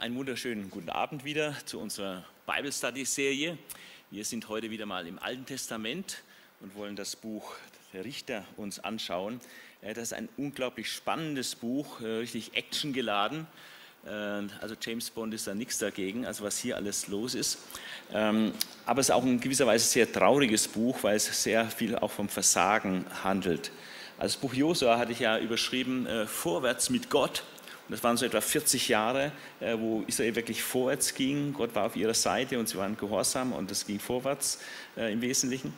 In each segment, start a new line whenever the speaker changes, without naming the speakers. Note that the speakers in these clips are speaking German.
einen wunderschönen guten Abend wieder zu unserer Bible Study Serie. Wir sind heute wieder mal im Alten Testament und wollen das Buch der Richter uns anschauen. Äh, das ist ein unglaublich spannendes Buch, äh, richtig actiongeladen. Äh, also James Bond ist da nichts dagegen, also was hier alles los ist. Ähm, aber es ist auch in gewisser Weise ein sehr trauriges Buch, weil es sehr viel auch vom Versagen handelt. Das Buch Josua hatte ich ja überschrieben, Vorwärts mit Gott. Das waren so etwa 40 Jahre, äh, wo Israel wirklich vorwärts ging. Gott war auf ihrer Seite und sie waren gehorsam und es ging vorwärts äh, im Wesentlichen.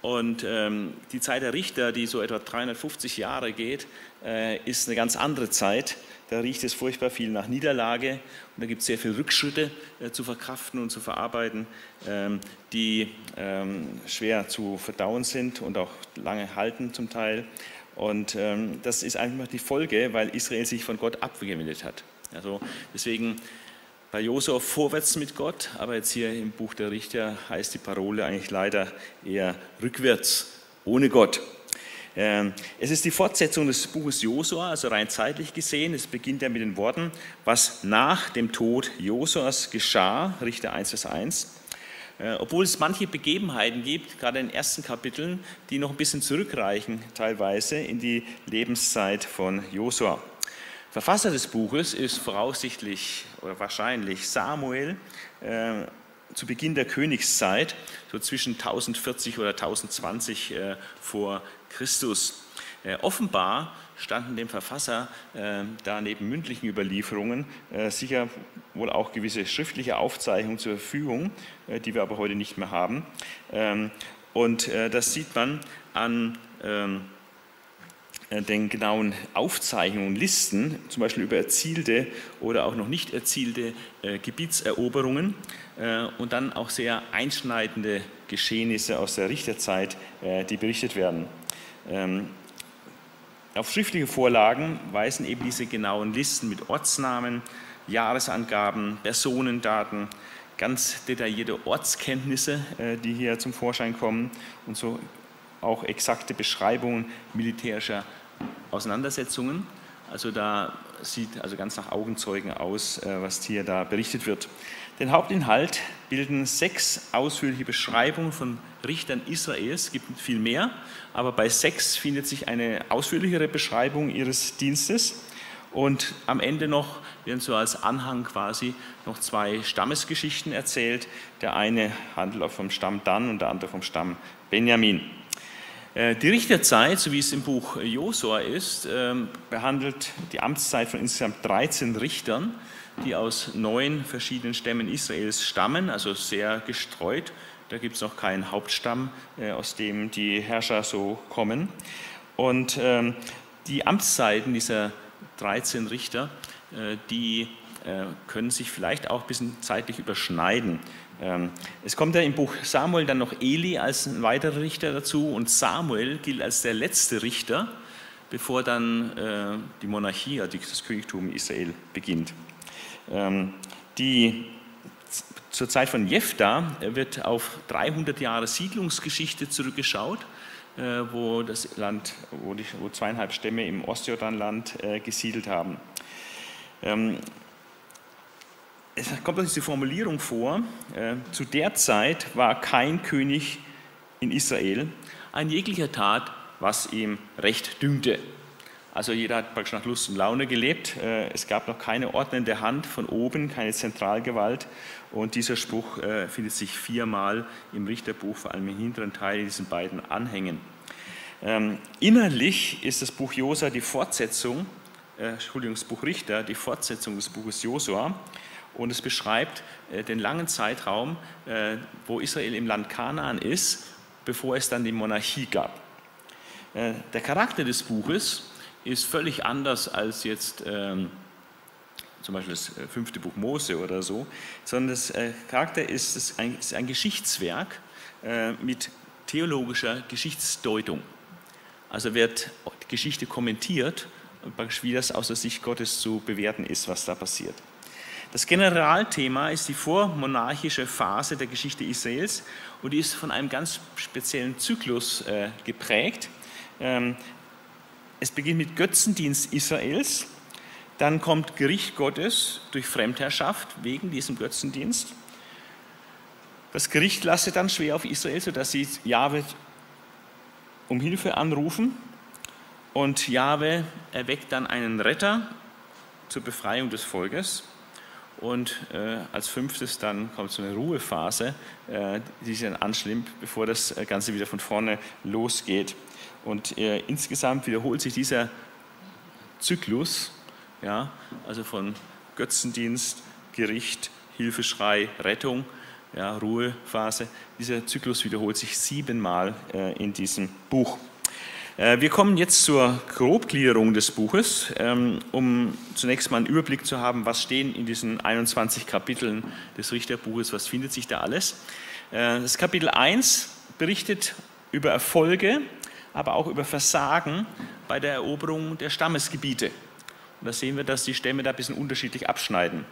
Und ähm, die Zeit der Richter, die so etwa 350 Jahre geht, äh, ist eine ganz andere Zeit. Da riecht es furchtbar viel nach Niederlage und da gibt es sehr viele Rückschritte zu verkraften und zu verarbeiten, ähm, die ähm, schwer zu verdauen sind und auch lange halten zum Teil. Und ähm, das ist einfach die Folge, weil Israel sich von Gott abgewendet hat. Also deswegen bei Josua vorwärts mit Gott, aber jetzt hier im Buch der Richter heißt die Parole eigentlich leider eher rückwärts ohne Gott. Ähm, es ist die Fortsetzung des Buches Josua, also rein zeitlich gesehen. Es beginnt ja mit den Worten, was nach dem Tod Josuas geschah, Richter 1, Vers 1. Äh, obwohl es manche Begebenheiten gibt, gerade in den ersten Kapiteln, die noch ein bisschen zurückreichen, teilweise in die Lebenszeit von Josua. Verfasser des Buches ist voraussichtlich oder wahrscheinlich Samuel äh, zu Beginn der Königszeit, so zwischen 1040 oder 1020 äh, vor Christus. Äh, offenbar standen dem Verfasser äh, da neben mündlichen Überlieferungen äh, sicher wohl auch gewisse schriftliche Aufzeichnungen zur Verfügung, äh, die wir aber heute nicht mehr haben. Ähm, und äh, das sieht man an ähm, äh, den genauen Aufzeichnungen, Listen, zum Beispiel über erzielte oder auch noch nicht erzielte äh, Gebietseroberungen und dann auch sehr einschneidende Geschehnisse aus der Richterzeit, die berichtet werden. Ähm, auf schriftliche Vorlagen weisen eben diese genauen Listen mit Ortsnamen, Jahresangaben, Personendaten, ganz detaillierte Ortskenntnisse, äh, die hier zum Vorschein kommen und so auch exakte Beschreibungen militärischer Auseinandersetzungen. Also da sieht also ganz nach Augenzeugen aus, äh, was hier da berichtet wird. Den Hauptinhalt bilden sechs ausführliche Beschreibungen von Richtern Israels. Es gibt viel mehr, aber bei sechs findet sich eine ausführlichere Beschreibung ihres Dienstes. Und am Ende noch werden so als Anhang quasi noch zwei Stammesgeschichten erzählt. Der eine handelt vom Stamm Dan und der andere vom Stamm Benjamin. Äh, die Richterzeit, so wie es im Buch Josua ist, ähm, behandelt die Amtszeit von insgesamt 13 Richtern die aus neun verschiedenen Stämmen Israels stammen, also sehr gestreut. Da gibt es noch keinen Hauptstamm, äh, aus dem die Herrscher so kommen. Und ähm, die Amtszeiten dieser 13 Richter, äh, die äh, können sich vielleicht auch ein bisschen zeitlich überschneiden. Ähm, es kommt ja im Buch Samuel dann noch Eli als ein weiterer Richter dazu und Samuel gilt als der letzte Richter, bevor dann die Monarchie, also das Königtum Israel beginnt. Ähm, die, zur Zeit von Jephtha wird auf 300 Jahre Siedlungsgeschichte zurückgeschaut, äh, wo das Land, wo, die, wo zweieinhalb Stämme im Ostjordanland äh, gesiedelt haben. Ähm, es kommt uns die Formulierung vor, äh, zu der Zeit war kein König in Israel ein jeglicher Tat, was ihm recht dünkte. Also jeder hat praktisch nach Lust und Laune gelebt. Äh, es gab noch keine ordnende Hand von oben, keine Zentralgewalt. Und dieser Spruch äh, findet sich viermal im Richterbuch, vor allem im hinteren Teil, in diesen beiden Anhängen. Ähm, innerlich ist das Buch Josua die Fortsetzung, äh, Entschuldigung, das Buch Richter, die Fortsetzung des Buches Josua. Und es beschreibt den langen Zeitraum, wo Israel im Land Kanaan ist, bevor es dann die Monarchie gab. Der Charakter des Buches ist völlig anders als jetzt ähm, zum Beispiel das äh, fünfte Buch Mose oder so, sondern das äh, Charakter ist, ist, ein, ist ein Geschichtswerk äh, mit theologischer Geschichtsdeutung. Also wird die Geschichte kommentiert, wie das aus der Sicht Gottes zu bewerten ist, was da passiert. Das Generalthema ist die vormonarchische Phase der Geschichte Israels und die ist von einem ganz speziellen Zyklus äh, geprägt, ähm, es beginnt mit Götzendienst Israels, Dann kommt Gericht Gottes durch Fremdherrschaft wegen diesem Götzendienst. Das Gericht lastet dann schwer auf Israel, sodass sie Jahwe um Hilfe anrufen. Und Jahwe erweckt dann einen Retter zur Befreiung des Volkes. Und äh, als fünftes dann kommt so eine Ruhephase, äh, die sich dann anschlimmt, bevor das äh, Ganze wieder von vorne losgeht. Und äh, insgesamt wiederholt sich dieser Zyklus, ja, also von Götzendienst, Gericht, Hilfeschrei, Rettung, ja, Ruhephase. Dieser Zyklus wiederholt sich siebenmal äh, in diesem Buch. Äh, wir kommen jetzt zur Grobgliederung des Buches, ähm, um zunächst mal einen Überblick zu haben, was stehen in diesen 21 Kapiteln des Richterbuches, was findet sich da alles. Äh, das Kapitel 1 berichtet über Erfolge, aber auch über Versagen bei der Eroberung der Stammesgebiete. Und da sehen wir, dass die Stämme da ein bisschen unterschiedlich abschneiden.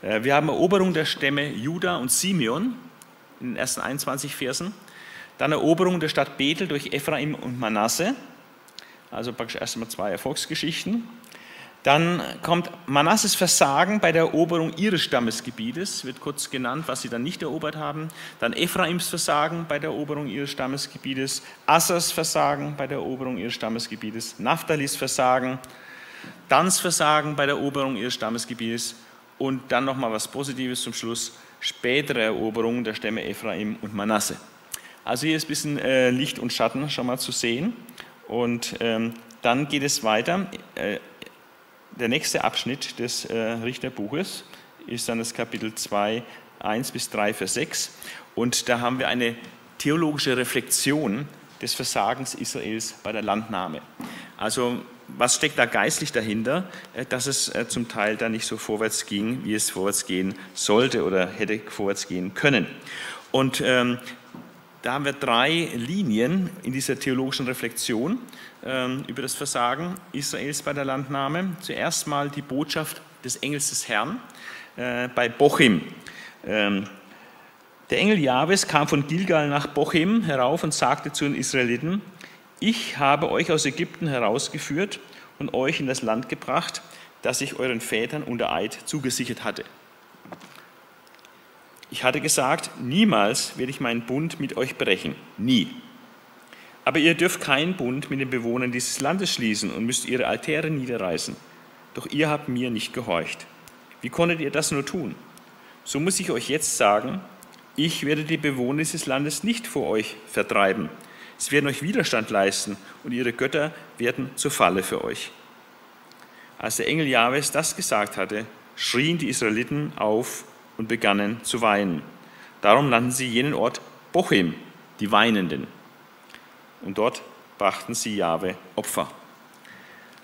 Äh, wir haben Eroberung der Stämme Juda und Simeon in den ersten 21 Versen. Dann Eroberung der Stadt Bethel durch Ephraim und Manasse. Also praktisch erstmal zwei Erfolgsgeschichten. Dann kommt Manasses Versagen bei der Eroberung ihres Stammesgebietes, wird kurz genannt, was sie dann nicht erobert haben. Dann Ephraims Versagen bei der Eroberung ihres Stammesgebietes, Assers Versagen bei der Eroberung ihres Stammesgebietes, Naphthalis Versagen, Dans Versagen bei der Eroberung ihres Stammesgebietes und dann nochmal was Positives zum Schluss, spätere Eroberung der Stämme Ephraim und Manasse. Also hier ist ein bisschen äh, Licht und Schatten schon mal zu sehen. Und ähm, dann geht es weiter. Äh, der nächste Abschnitt des äh, Richterbuches ist dann das Kapitel 2, 1 bis 3, Vers 6. Und da haben wir eine theologische Reflexion des Versagens Israels bei der Landnahme. Also was steckt da geistlich dahinter, äh, dass es äh, zum Teil da nicht so vorwärts ging, wie es vorwärts gehen sollte oder hätte vorwärts gehen können. Und ähm, da haben wir drei Linien in dieser theologischen Reflexion ähm, über das Versagen Israels bei der Landnahme. Zuerst mal die Botschaft des Engels des Herrn äh, bei Bochim. Ähm, der Engel Jahwes kam von Gilgal nach Bochim herauf und sagte zu den Israeliten, ich habe euch aus Ägypten herausgeführt und euch in das Land gebracht, das ich euren Vätern unter Eid zugesichert hatte. Ich hatte gesagt, niemals werde ich meinen Bund mit euch brechen. Nie. Aber ihr dürft keinen Bund mit den Bewohnern dieses Landes schließen und müsst ihre Altäre niederreißen. Doch ihr habt mir nicht gehorcht. Wie konntet ihr das nur tun? So muss ich euch jetzt sagen, ich werde die Bewohner dieses Landes nicht vor euch vertreiben. Sie werden euch Widerstand leisten und ihre Götter werden zur Falle für euch. Als der Engel Jahwes das gesagt hatte, schrien die Israeliten auf und begannen zu weinen. Darum nannten sie jenen Ort Bochim, die Weinenden. Und dort brachten sie Jahwe Opfer.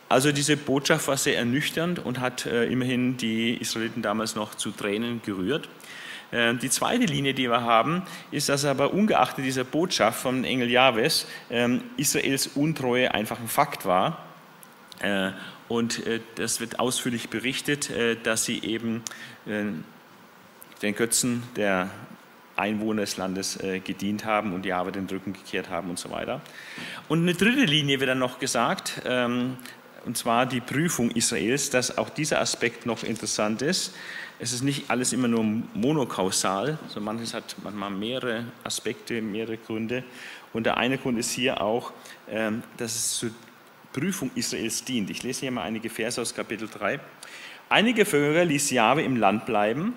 Also diese Botschaft war sehr ernüchternd und hat äh, immerhin die Israeliten damals noch zu Tränen gerührt. Äh, die zweite Linie, die wir haben, ist, dass aber ungeachtet dieser Botschaft vom Engel Jahwes äh, Israels Untreue einfach ein Fakt war. Äh, und äh, das wird ausführlich berichtet, äh, dass sie eben den Götzen der Einwohner des Landes äh, gedient haben und Arbeit den Rücken gekehrt haben und so weiter. Und eine dritte Linie wird dann noch gesagt, ähm, und zwar die Prüfung Israels, dass auch dieser Aspekt noch interessant ist. Es ist nicht alles immer nur monokausal, sondern manches hat manchmal mehrere Aspekte, mehrere Gründe. Und der eine Grund ist hier auch, ähm, dass es zur Prüfung Israels dient. Ich lese hier mal einige Verse aus Kapitel 3. Einige Völker ließ Jahwe im Land bleiben,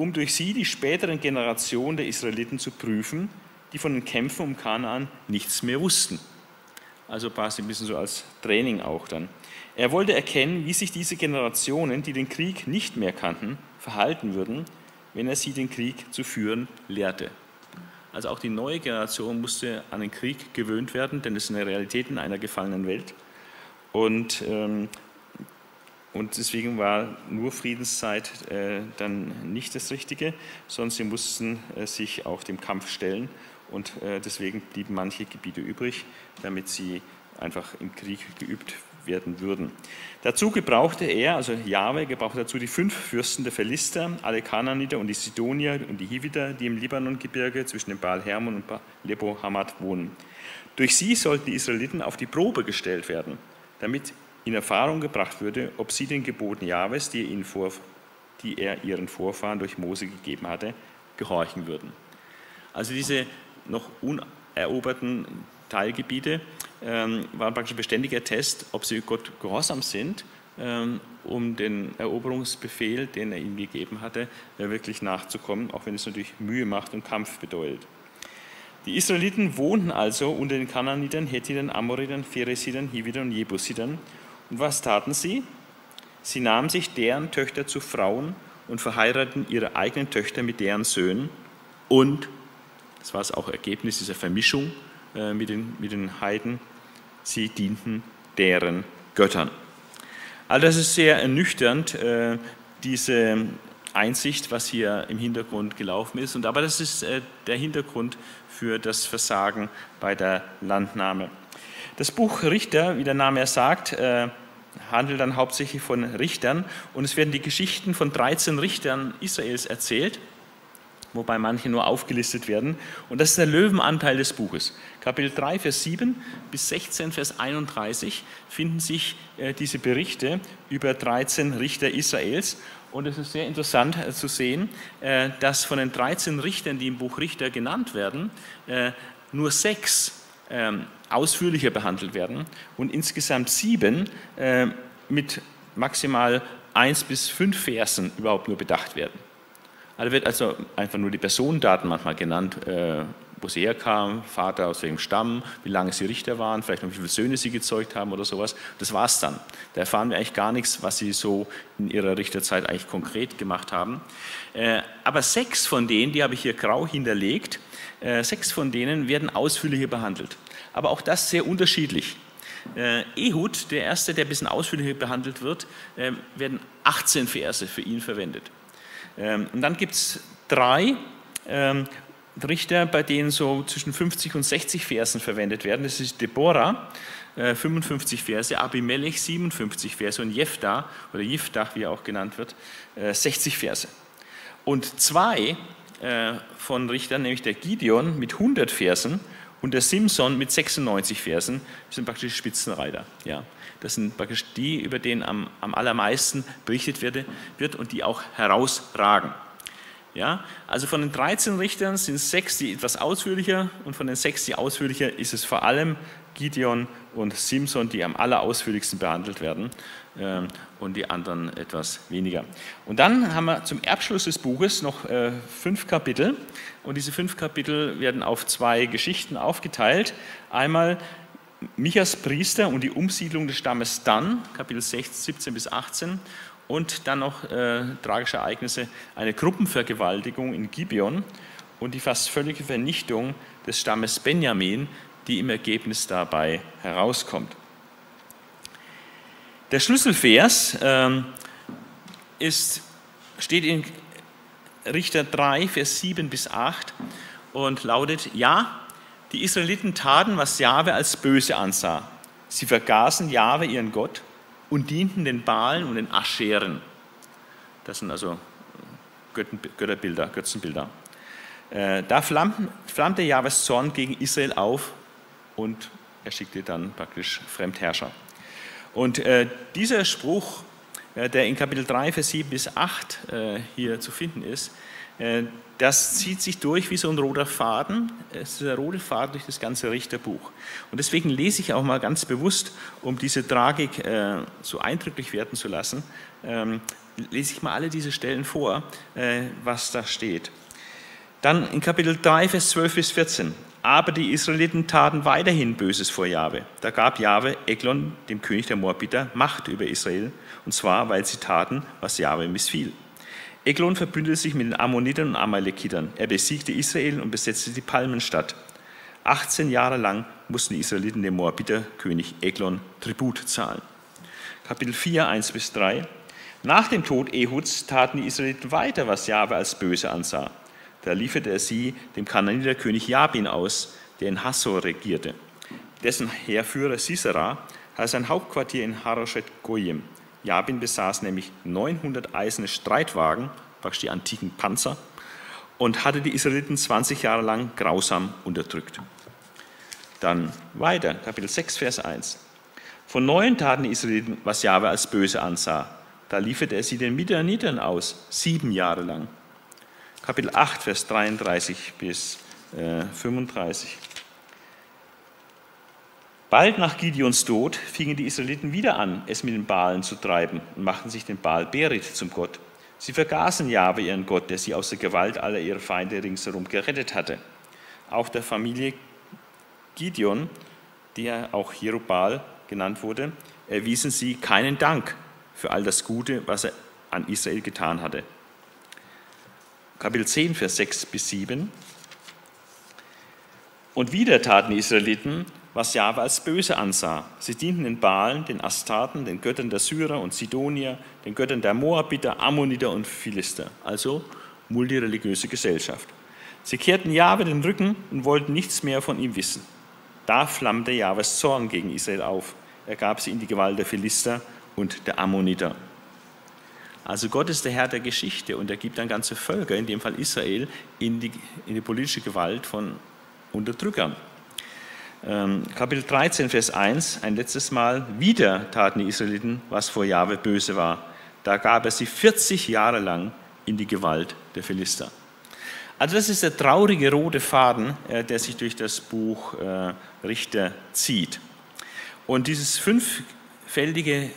um durch sie die späteren Generationen der Israeliten zu prüfen, die von den Kämpfen um Kanaan nichts mehr wussten. Also quasi ein bisschen so als Training auch dann. Er wollte erkennen, wie sich diese Generationen, die den Krieg nicht mehr kannten, verhalten würden, wenn er sie den Krieg zu führen lehrte. Also auch die neue Generation musste an den Krieg gewöhnt werden, denn es ist eine Realität in einer gefallenen Welt. Und ähm, und deswegen war nur Friedenszeit äh, dann nicht das Richtige, sondern sie mussten äh, sich auch dem Kampf stellen. Und äh, deswegen blieben manche Gebiete übrig, damit sie einfach im Krieg geübt werden würden. Dazu gebrauchte er, also Jahwe, gebrauchte dazu die fünf Fürsten der Philister, alle Kananiter und die Sidonier und die Hiviter, die im Libanongebirge zwischen dem Baal Hermon und Lebo Hamad wohnen. Durch sie sollten die Israeliten auf die Probe gestellt werden, damit in Erfahrung gebracht würde, ob sie den Geboten Jahwes, die er, die er ihren Vorfahren durch Mose gegeben hatte, gehorchen würden. Also diese noch uneroberten Teilgebiete ähm, waren praktisch ein beständiger Test, ob sie Gott gehorsam sind, ähm, um den Eroberungsbefehl, den er ihnen gegeben hatte, wirklich nachzukommen, auch wenn es natürlich Mühe macht und Kampf bedeutet. Die Israeliten wohnten also unter den Kanaanitern, Hethitern, Amoritern, Pheresitern, Hivitern und Jebusitern. Und was taten sie? Sie nahmen sich deren Töchter zu Frauen und verheirateten ihre eigenen Töchter mit deren Söhnen. Und, das war es auch Ergebnis dieser Vermischung äh, mit, den, mit den Heiden, sie dienten deren Göttern. All das ist sehr ernüchternd, äh, diese Einsicht, was hier im Hintergrund gelaufen ist. Und aber das ist äh, der Hintergrund für das Versagen bei der Landnahme. Das Buch Richter, wie der Name ja sagt, äh, handelt dann hauptsächlich von Richtern und es werden die Geschichten von 13 Richtern Israels erzählt, wobei manche nur aufgelistet werden. Und das ist der Löwenanteil des Buches. Kapitel 3, Vers 7 bis 16, Vers 31 finden sich äh, diese Berichte über 13 Richter Israels und es ist sehr interessant äh, zu sehen, äh, dass von den 13 Richtern, die im Buch Richter genannt werden, nur sechs ähm, ausführlicher behandelt werden und insgesamt sieben mit maximal eins bis fünf Versen überhaupt nur bedacht werden. Also wird also einfach nur die Personendaten manchmal genannt, wo sie herkamen, Vater aus welchem Stamm, wie lange sie Richter waren, vielleicht noch wie viele Söhne sie gezeugt haben oder sowas. Das war es dann. Da erfahren wir eigentlich gar nichts, was sie so in ihrer Richterzeit eigentlich konkret gemacht haben. Äh, aber sechs von denen, die habe ich hier grau hinterlegt, äh, sechs von denen werden ausführlicher behandelt. Aber auch das sehr unterschiedlich. Äh, Ehud, der erste, der ein bisschen ausführlicher behandelt wird, werden 18 Verse für ihn verwendet. Ähm, und dann gibt es drei, ähm, Richter, bei denen so zwischen 50 und 60 Versen verwendet werden. Das ist Deborah, 55 äh, Verse, Abimelech 57 Verse und Jephthah oder Jiftach, wie er auch genannt wird, 60 äh, Verse. Und zwei von Richtern, nämlich der Gideon mit 100 Versen und der Simson mit 96 Versen, sind praktisch Spitzenreiter. Ja, das sind praktisch die, über denen am, am allermeisten berichtet wird, wird und die auch herausragen. Ja, also von den 13 Richtern sind sechs, die etwas ausführlicher und von den sechs, die ausführlicher, ist es vor allem Gideon und Simson, die am allerausführlichsten behandelt werden ähm, und die anderen etwas weniger. Und dann haben wir zum Abschluss des Buches noch äh, fünf Kapitel und diese fünf Kapitel werden auf zwei Geschichten aufgeteilt. Einmal Michas Priester und die Umsiedlung des Stammes Dan, Kapitel 17 bis 18 und dann noch äh, tragische Ereignisse, eine Gruppenvergewaltigung in Gibeon und die fast völlige Vernichtung des Stammes Benjamin, die im Ergebnis dabei herauskommt. Der Schlüsselvers ähm, ist, steht in Richter 3, Vers 7 bis 8 und lautet, ja, die Israeliten taten, was Jahwe als böse ansah. Sie vergaßen Jahwe, ihren Gott, und dienten den Baalen und den Ascheren. Das sind also Götterbilder, Götzenbilder. Äh, da flammte Jahwes Zorn gegen Israel auf und er schickte dann praktisch Fremdherrscher. Und äh, dieser Spruch, der in Kapitel 3, Vers 7 bis 8 hier zu finden ist, das zieht sich durch wie so ein roter Faden. Es ist der rote Faden durch das ganze Richterbuch. Und deswegen lese ich auch mal ganz bewusst, um diese Tragik äh, so eindrücklich werden zu lassen, ähm, lese ich mal alle diese Stellen vor, äh, was da steht. Dann in Kapitel 3, Vers 12 bis 14. Aber die Israeliten taten weiterhin Böses vor Jahwe. Da gab Jahwe Eglon, dem König der Moabiter, Macht über Israel, und zwar, weil sie taten, was Jahwe missfiel. Eglon verbündete sich mit den Ammonitern und Amalekitern. Er besiegte Israel und besetzte die Palmenstadt. 18 Jahre lang mussten die Israeliten dem Moabiter König Eglon Tribut zahlen. Kapitel 4, 1 bis 3. Nach dem Tod Ehuds taten die Israeliten weiter, was Jahwe als böse ansah. Da lieferte er sie dem Kananiter König Jabin aus, der in Hassor regierte. Dessen Heerführer Sisera hatte sein Hauptquartier in Haroshet Goyim. Jabin besaß nämlich 900 eiserne Streitwagen, praktisch die antiken Panzer, und hatte die Israeliten 20 Jahre lang grausam unterdrückt. Dann weiter, Kapitel 6, Vers 1. Von neuen taten die Israeliten, was Jahwe als böse ansah. Da lieferte er sie den Midianitern aus, sieben Jahre lang. Kapitel 8, Vers 33 bis äh, 35. Bald nach Gideons Tod fingen die Israeliten wieder an, es mit den Baalen zu treiben und machten sich den Baal Berit zum Gott. Sie vergaßen Jahwe, ihren Gott, der sie aus der Gewalt aller ihrer Feinde ringsherum gerettet hatte. Auch der Familie Gideon, der auch Jerubal genannt wurde, erwiesen sie keinen Dank für all das Gute, was er an Israel getan hatte. Kapitel 10, Vers 6 bis 7. Und wieder taten die Israeliten, was Jahwe als böse ansah. Sie dienten den Baalen, den Astarten, den Göttern der Syrer und Sidonier, den Göttern der Moabiter, Ammoniter und Philister, also multireligiöse Gesellschaft. Sie kehrten Jahwe den Rücken und wollten nichts mehr von ihm wissen. Da flammte Jahwes Zorn gegen Israel auf. Er gab sie in die Gewalt der Philister und der Ammoniter. Also Gott ist der Herr der Geschichte und er gibt dann ganze Völker, in dem Fall Israel, in die, in die politische Gewalt von Unterdrückern. Ähm, Kapitel 13, Vers 1, ein letztes Mal, wieder taten die Israeliten, was vor Jahwe böse war. Da gab er sie 40 Jahre lang in die Gewalt der Philister. Also das ist der traurige rote Faden, äh, der sich durch das Buch äh, Richter zieht. Und dieses fünffältige,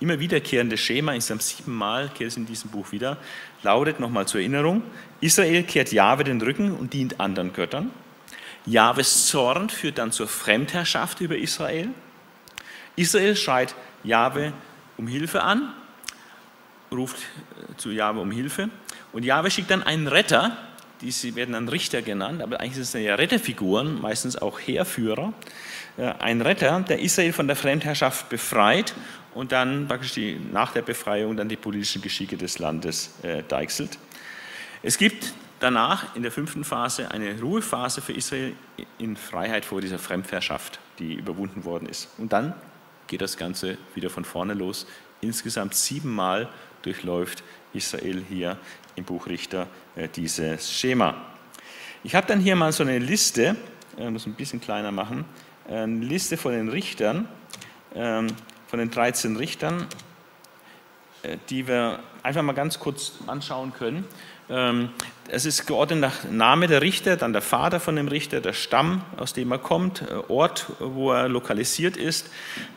immer wiederkehrende Schema, insgesamt siebenmal kehrt es in diesem Buch wieder, lautet nochmal zur Erinnerung, Israel kehrt Jahwe den Rücken und dient anderen Göttern. Jahwes Zorn führt dann zur Fremdherrschaft über Israel. Israel schreit Jahwe um Hilfe an, ruft äh, zu Jahwe um Hilfe. Und Jahwe schickt dann einen Retter, die werden dann Richter genannt, aber eigentlich sind es ja Retterfiguren, meistens auch Heerführer. Äh, ein Retter, der Israel von der Fremdherrschaft befreit und dann praktisch die, nach der Befreiung dann die politischen Geschicke des Landes äh, deichselt. Es gibt danach in der fünften Phase eine Ruhephase für Israel in Freiheit vor dieser Fremdherrschaft, die überwunden worden ist. Und dann geht das Ganze wieder von vorne los. Insgesamt siebenmal durchläuft Israel hier im Buch Richter äh, dieses Schema. Ich habe dann hier mal so eine Liste, ich muss ein bisschen kleiner machen, eine Liste von den Richtern, ähm, von den 13 Richtern, äh, die wir einfach mal ganz kurz anschauen können. Ähm, es ist geordnet nach Name der Richter, dann der Vater von dem Richter, der Stamm, aus dem er kommt, äh, Ort, wo er lokalisiert ist,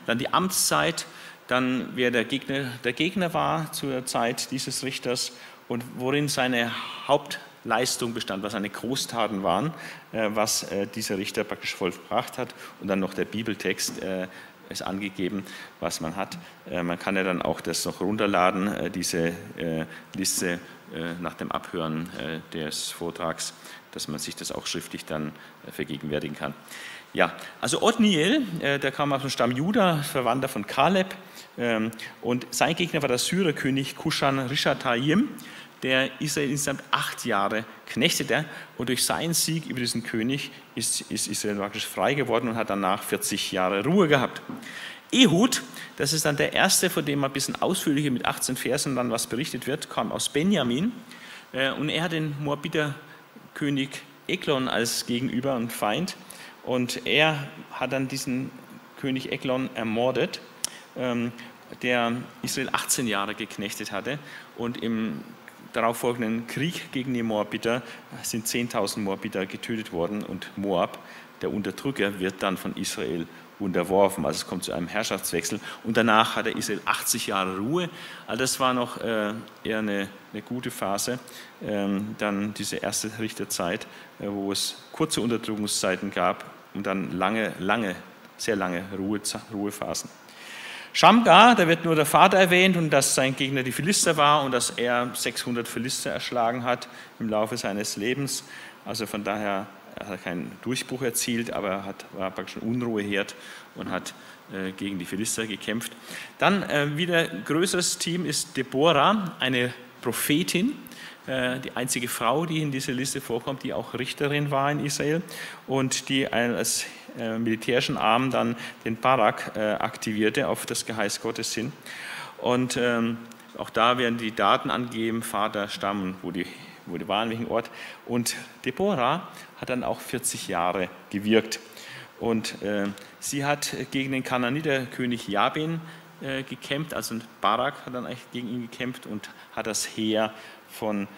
dann die Amtszeit, dann wer der Gegner, der Gegner war zur Zeit dieses Richters und worin seine Hauptleistung bestand, was seine Großtaten waren, äh, was äh, dieser Richter praktisch vollbracht hat und dann noch der Bibeltext ist angegeben, was man hat. Man kann ja dann auch das noch runterladen, diese Liste nach dem Abhören äh, des Vortrags, dass man sich das auch schriftlich dann äh, vergegenwärtigen kann. Ja, also Othniel, der kam aus dem Stamm Juda, Verwandter von Kaleb, ähm, und sein Gegner war der Syrerkönig Kushan Rishatayim, der Israel insgesamt acht Jahre knechtete und durch seinen Sieg über diesen König ist Israel praktisch frei geworden und hat danach 40 Jahre Ruhe gehabt. Ehud, das ist dann der erste, von dem ein bisschen ausführlicher mit 18 Versen dann was berichtet wird, kam aus Benjamin. Äh, und er hat den Moabiter König Eglon als Gegenüber und Feind. Und er hat dann diesen König Eglon ermordet, ähm, der Israel 18 Jahre geknechtet hatte. Und im darauffolgenden Krieg gegen die Moabiter sind 10.000 Moabiter getötet worden und Moab, der Unterdrücker, wird dann von Israel unterworfen. Also es kommt zu einem Herrschaftswechsel. Und danach hatte Israel 80 Jahre Ruhe. Also das war noch äh, eher eine, eine, gute Phase. Ähm, dann diese erste Richterzeit, äh, wo es kurze Unterdrückungszeiten gab und dann lange, lange, sehr lange Ruhe, Ruhephasen. Shamgar, da wird nur der Vater erwähnt und dass sein Gegner die Philister war und dass er 600 Philister erschlagen hat im Laufe seines Lebens. Also von daher er hat keinen Durchbruch erzielt, aber er hat, war praktisch ein Unruheherd und hat äh, gegen die Philister gekämpft. Dann äh, wieder größeres Team ist Deborah, eine Prophetin, äh, die einzige Frau, die in dieser Liste vorkommt, die auch Richterin war in Israel und die als äh, militärischen Arm dann den Barak äh, aktivierte auf das Geheiß Gottes hin. Und ähm, auch da werden die Daten angegeben, Vater, Stamm, wo die wo die waren, welchen Ort. Und Deborah hat dann auch 40 Jahre gewirkt. Und äh, sie hat gegen den Kananiterkönig Jabin äh, gekämpft, also Barak hat dann eigentlich gegen ihn gekämpft und hat das Heer von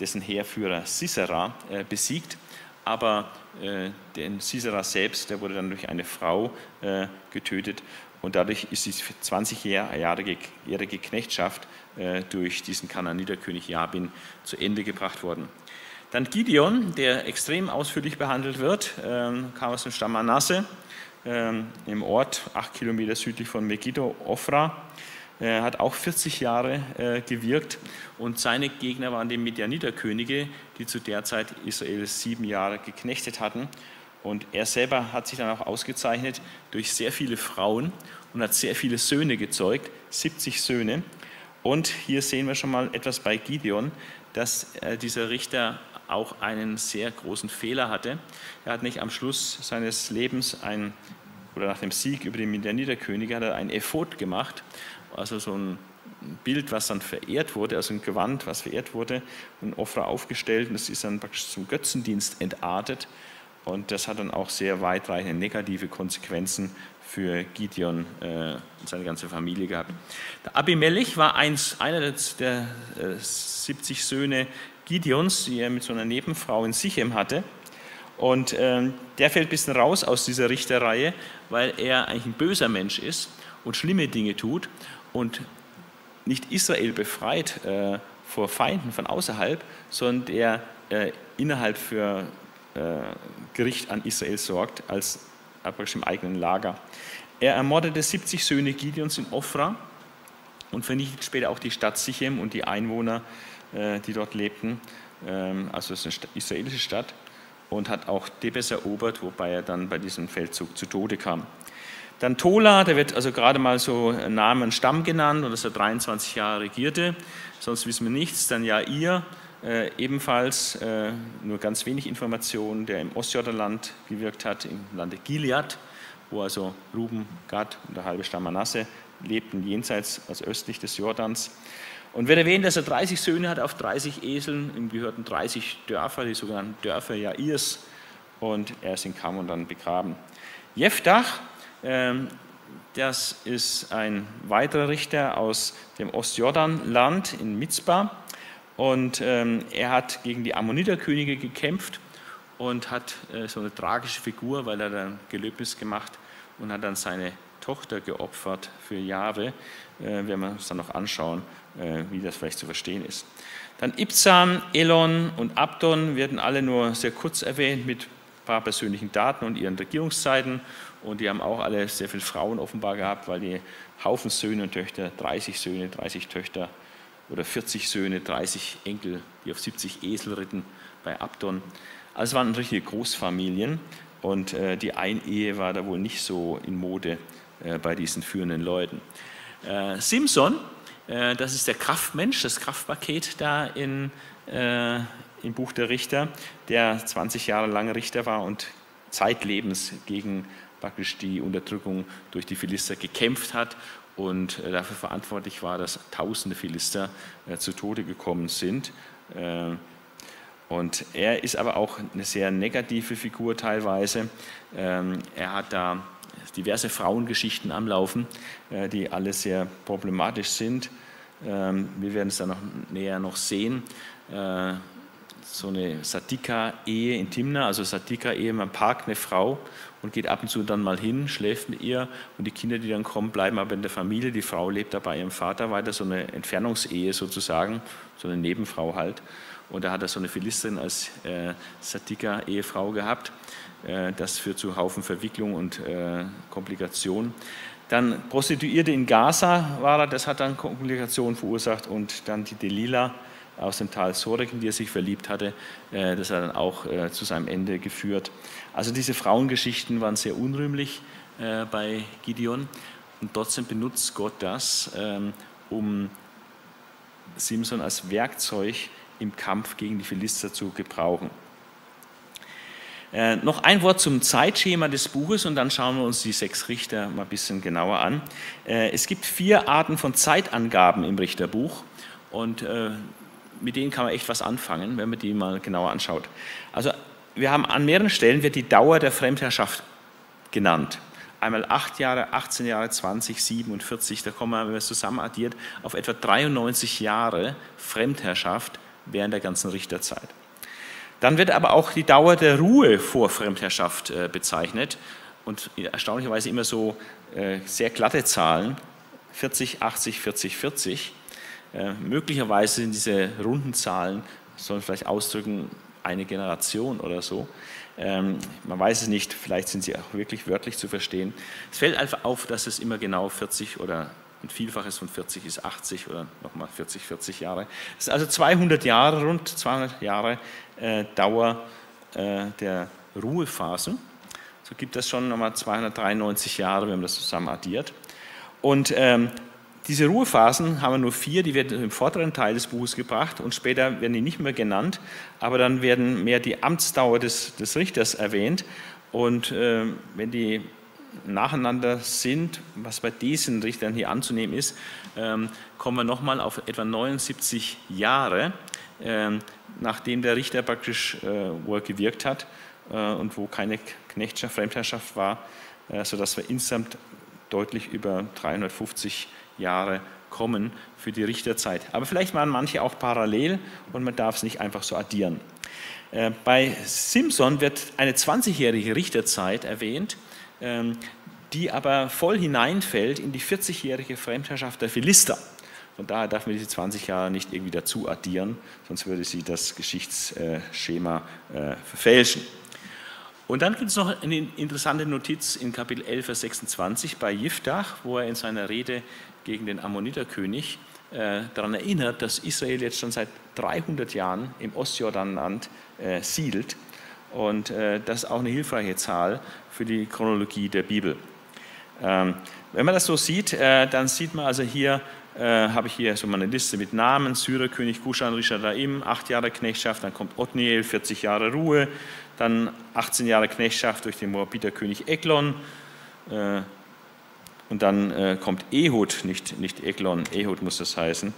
dessen Heerführer Sisera äh, besiegt. Aber äh, den Sisera selbst, der wurde dann durch eine Frau äh, getötet und dadurch ist die 20-jährige Knechtschaft äh, durch diesen Kananiterkönig Jabin zu Ende gebracht worden. Dann Gideon, der extrem ausführlich behandelt wird, ähm, kam aus dem Stamm Manasse, ähm, im Ort, acht Kilometer südlich von Megiddo, Ofra. Er hat auch 40 Jahre äh, gewirkt und seine Gegner waren die Medianiterkönige, die zu der Zeit Israel sieben Jahre geknechtet hatten. Und er selber hat sich dann auch ausgezeichnet durch sehr viele Frauen und hat sehr viele Söhne gezeugt, 70 Söhne. Und hier sehen wir schon mal etwas bei Gideon, dass äh, dieser Richter auch einen sehr großen Fehler hatte. Er hat nicht am Schluss seines Lebens ein, oder nach dem Sieg über die Midianiterkönige, hat er ein Ephod gemacht, also so ein Bild, was dann verehrt wurde, also ein Gewand, was verehrt wurde, und Opfer aufgestellt. Und das ist dann praktisch zum Götzendienst entartet. Und das hat dann auch sehr weitreichende negative Konsequenzen für Gideon äh, und seine ganze Familie gehabt. Der Abimelech war eins, einer der, der äh, 70 Söhne Gideons, die er mit so einer Nebenfrau in Sichem hatte. Und äh, der fällt ein bisschen raus aus dieser Richterreihe, weil er eigentlich ein böser Mensch ist und schlimme Dinge tut und nicht Israel befreit äh, vor Feinden von außerhalb, sondern der äh, innerhalb für äh, Gericht an Israel sorgt, als praktisch im eigenen Lager. Er ermordete 70 Söhne Gideons in Ofra und vernichtet später auch die Stadt Sichem und die Einwohner, äh, die dort lebten. Ähm, also es ist eine israelische Stadt und hat auch Debes erobert, wobei er dann bei diesem Feldzug zu Tode kam. Dann Tola, der wird also gerade mal so Namen Stamm genannt und dass er 23 Jahre regierte, sonst wissen wir nichts. Dann Jair, äh, ebenfalls äh, nur ganz wenig Informationen, der im Ostjordanland gewirkt hat, im Lande Gilead, wo also Ruben, Gad und der halbe Stamm Manasse lebten jenseits, also östlich des Jordans. Und wird erwähnt, dass er 30 Söhne hat auf 30 Eseln, ihm gehörten 30 Dörfer, die sogenannten Dörfer Jairs, und er ist in Kammern dann begraben. Jeftach, ähm, das ist ein weiterer Richter aus dem Ostjordanland in Mitzbah. Und ähm, er hat gegen die Ammoniterkönige gekämpft und hat äh, so eine tragische Figur, weil er dann Gelöbnis gemacht und hat dann seine Tochter geopfert für Jahwe. Äh, werden wir uns dann noch anschauen, wie das vielleicht zu verstehen ist. Dann Ibzan, Elon und Abdon werden alle nur sehr kurz erwähnt mit ein paar persönlichen Daten und ihren Regierungszeiten und die haben auch alle sehr viele Frauen offenbar gehabt, weil die Haufen Söhne und Töchter, 30 Söhne, 30 Töchter oder 40 Söhne, 30 Enkel, die auf 70 Esel ritten bei Abdon. Also waren richtige Großfamilien und äh, die Einehe war da wohl nicht so in Mode äh, bei diesen führenden Leuten. Äh, Simson, äh, das ist der Kraftmensch, das Kraftpaket da in, äh, im Buch der Richter, der 20 Jahre lang Richter war und zeitlebens gegen praktisch die Unterdrückung durch die Philister gekämpft hat und äh, dafür verantwortlich war, dass tausende Philister äh, zu Tode gekommen sind. Äh, und er ist aber auch eine sehr negative Figur teilweise. Ähm, er hat da diverse Frauengeschichten am Laufen, die alle sehr problematisch sind. Ähm, wir werden es dann noch näher noch sehen so eine Satika-Ehe in Timna, also Satika-Ehe, man parkt eine Frau und geht ab und zu dann mal hin, schläft mit ihr und die Kinder, die dann kommen, bleiben aber in der Familie. Die Frau lebt da bei ihrem Vater weiter, so eine Entfernungsehe sozusagen, so eine Nebenfrau halt. Und da hat er so eine Philistin als äh, Satika-Ehefrau gehabt. Äh, das führt zu Haufen Verwicklung und äh, Komplikationen. Dann Prostituierte in Gaza war er, das hat dann Komplikationen verursacht und dann die Delila, aus dem Tal Sorek, in die er sich verliebt hatte. Äh, das hat dann auch äh, zu seinem Ende geführt. Also diese Frauengeschichten waren sehr unrühmlich äh, bei Gideon und trotzdem benutzt Gott das, ähm, um Simson als Werkzeug im Kampf gegen die Philister zu gebrauchen. Äh, noch ein Wort zum Zeitschema des Buches und dann schauen wir uns die sechs Richter mal ein bisschen genauer an. Äh, es gibt vier Arten von Zeitangaben im Richterbuch und äh, mit denen kann man echt was anfangen, wenn man die mal genauer anschaut. Also wir haben an mehreren Stellen wird die Dauer der Fremdherrschaft genannt. Einmal 8 Jahre, 18 Jahre, 20, 47, da kommen wir, wenn man es zusammen addiert, auf etwa 93 Jahre Fremdherrschaft während der ganzen Richterzeit. Dann wird aber auch die Dauer der Ruhe vor Fremdherrschaft äh, bezeichnet und erstaunlicherweise immer so äh, sehr glatte Zahlen, 40, 80, 40, 40. Äh, möglicherweise sind diese runden Zahlen, sollen vielleicht ausdrücken, eine Generation oder so. Ähm, man weiß es nicht, vielleicht sind sie auch wirklich wörtlich zu verstehen. Es fällt einfach auf, dass es immer genau 40 oder ein Vielfaches von 40 ist 80 oder nochmal 40, 40 Jahre. Es ist also 200 Jahre, rund 200 Jahre äh, Dauer äh, der Ruhephase. So gibt es schon nochmal 293 Jahre, wenn man das zusammen addiert. Und ähm, diese Ruhephasen haben wir nur vier, die werden im vorderen Teil des Buches gebracht und später werden die nicht mehr genannt, aber dann werden mehr die Amtsdauer des, des Richters erwähnt. Und äh, wenn die nacheinander sind, was bei diesen Richtern hier anzunehmen ist, ähm, kommen wir nochmal auf etwa 79 Jahre, ähm, nachdem der Richter praktisch, äh, wo er gewirkt hat äh, und wo keine Knechtschaft, Fremdherrschaft war, äh, sodass wir insgesamt deutlich über 350 Jahre kommen für die Richterzeit. Aber vielleicht waren manche auch parallel und man darf es nicht einfach so addieren. Äh, bei Simpson wird eine 20-jährige Richterzeit erwähnt, die aber voll hineinfällt in die 40-jährige Fremdherrschaft der Philister. Von daher darf man diese 20 Jahre nicht irgendwie dazu addieren, sonst würde sie das Geschichtsschema äh, verfälschen. Und dann gibt es noch eine interessante Notiz in Kapitel 11, Vers 26 bei Jiftach, wo er in seiner Rede gegen den Ammoniterkönig äh, daran erinnert, dass Israel jetzt schon seit 300 Jahren im Ostjordanland äh, siedelt. Und äh, das ist auch eine hilfreiche Zahl für die Chronologie der Bibel. Ähm, wenn man das so sieht, äh, dann sieht man also hier, äh, habe ich hier so meine Liste mit Namen, Syrerkönig Kushan Rishadaim, acht Jahre Knechtschaft, dann kommt Othniel, 40 Jahre Ruhe, dann 18 Jahre Knechtschaft durch den Moabiterkönig Eglon, äh, und dann äh, kommt Ehud, nicht, nicht Eglon, Ehud muss das heißen.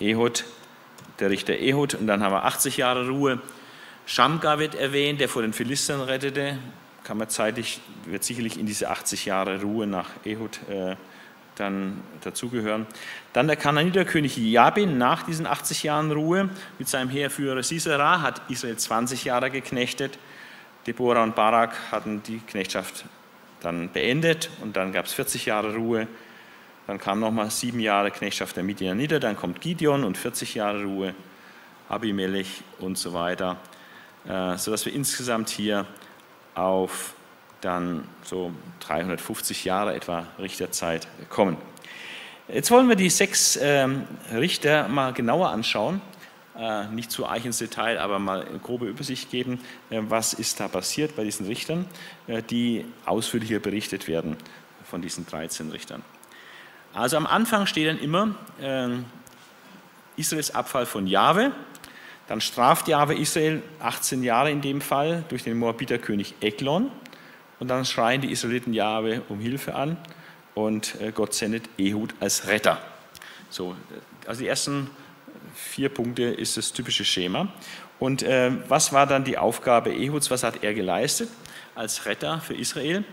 Ehud, der Richter Ehud. Und dann haben wir 80 Jahre Ruhe. Shamgar wird erwähnt, der vor den Philistern rettete. Kann man zeitlich, wird sicherlich in diese 80 Jahre Ruhe nach Ehud äh, dann dazugehören. Dann der Kananiterkönig Jabin nach diesen 80 Jahren Ruhe mit seinem Heerführer Sisera hat Israel 20 Jahre geknechtet. Deborah und Barak hatten die Knechtschaft dann beendet und dann gab es 40 Jahre Ruhe. Dann kam nochmal sieben Jahre Knechtschaft der Midianiter, dann kommt Gideon und 40 Jahre Ruhe, Abimelech und so weiter, äh, sodass wir insgesamt hier auf dann so 350 Jahre etwa Richterzeit kommen. Jetzt wollen wir die sechs ähm, Richter mal genauer anschauen. Äh, nicht zu arg ins Detail, aber mal eine grobe Übersicht geben, äh, was ist da passiert bei diesen Richtern, die ausführlicher berichtet werden von diesen 13 Richtern. Also am Anfang steht dann immer Israels Abfall von Jahwe, dann straft Jahwe Israel 18 Jahre in dem Fall durch den Moabiterkönig Eglon und dann schreien die Israeliten Jahwe um Hilfe an und Gott sendet Ehud als Retter. So, also die ersten vier Punkte ist das typische Schema. Und äh, was war dann die Aufgabe Ehuds? Was hat er geleistet als Retter für Israel?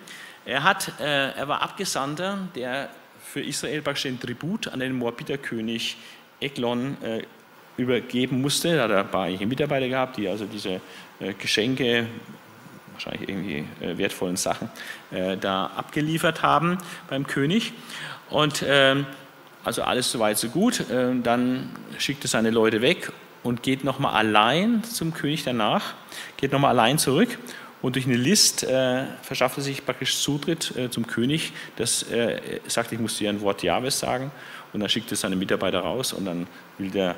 Er, hat, äh, er war Abgesandter, der für Israel praktisch den Tribut an den Moabiterkönig Eglon äh, übergeben musste. Da hat er ein paar Mitarbeiter gehabt, die also diese äh, Geschenke, wahrscheinlich irgendwie äh, wertvollen Sachen, äh, da abgeliefert haben beim König. Und ähm, also alles soweit so gut. Ähm, dann schickt er seine Leute weg und geht nochmal allein zum König danach, geht nochmal allein zurück und durch eine List äh, verschafft er sich praktisch Zutritt äh, zum König. Das äh, sagt, ich muss dir ein Wort Jahwes sagen. Und dann schickt er seine Mitarbeiter raus und dann will der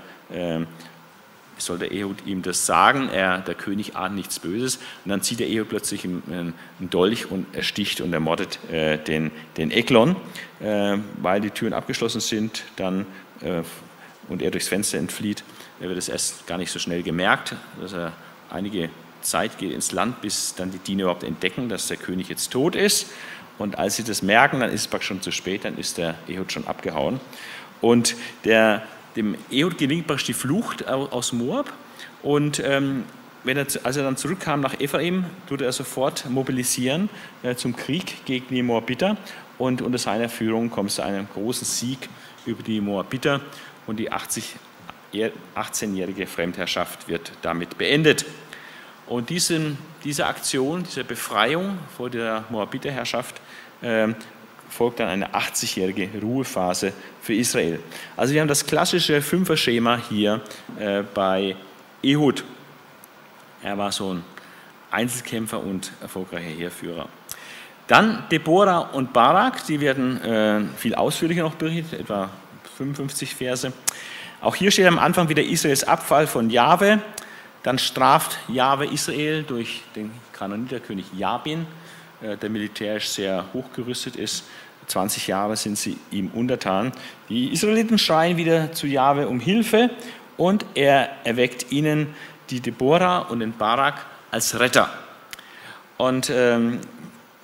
soll der Ehud ihm das sagen, er, der König ahnt nichts Böses. Und dann zieht der Ehud plötzlich einen, Dolch und ersticht und ermordet äh, den, den Eklon, äh, weil die Türen abgeschlossen sind dann, äh, und er durchs Fenster entflieht. Er wird es erst gar nicht so schnell gemerkt, dass er einige Zeit geht ins Land, bis dann die Diener überhaupt entdecken, dass der König jetzt tot ist. Und als sie das merken, dann ist es schon zu spät, dann ist der Ehud schon abgehauen. Und der dem Ehud gelingt praktisch die Flucht aus Moab. Und ähm, wenn er, als er dann zurückkam nach Ephraim, tut er sofort mobilisieren äh, zum Krieg gegen die Moabiter. Und unter seiner Führung kommt es zu einem großen Sieg über die Moabiter. Und die 80, 18-jährige Fremdherrschaft wird damit beendet. Und diesen, diese Aktion, diese Befreiung vor der Moabiterherrschaft äh, folgt dann eine 80-jährige Ruhephase für Israel. Also wir haben das klassische Fünfer-Schema hier äh, bei Ehud. Er war so ein Einzelkämpfer und erfolgreicher Heerführer. Dann Deborah und Barak, die werden äh, viel ausführlicher noch berichtet, etwa 55 Verse. Auch hier steht am Anfang wieder Israels Abfall von Jahwe. Dann straft Jahwe Israel durch den Kanoniterkönig Jabin, äh, der militärisch sehr hochgerüstet ist. 20 Jahre sind sie ihm untertan. Die Israeliten schreien wieder zu Jahwe um Hilfe und er erweckt ihnen die Deborah und den Barak als Retter. Und ähm,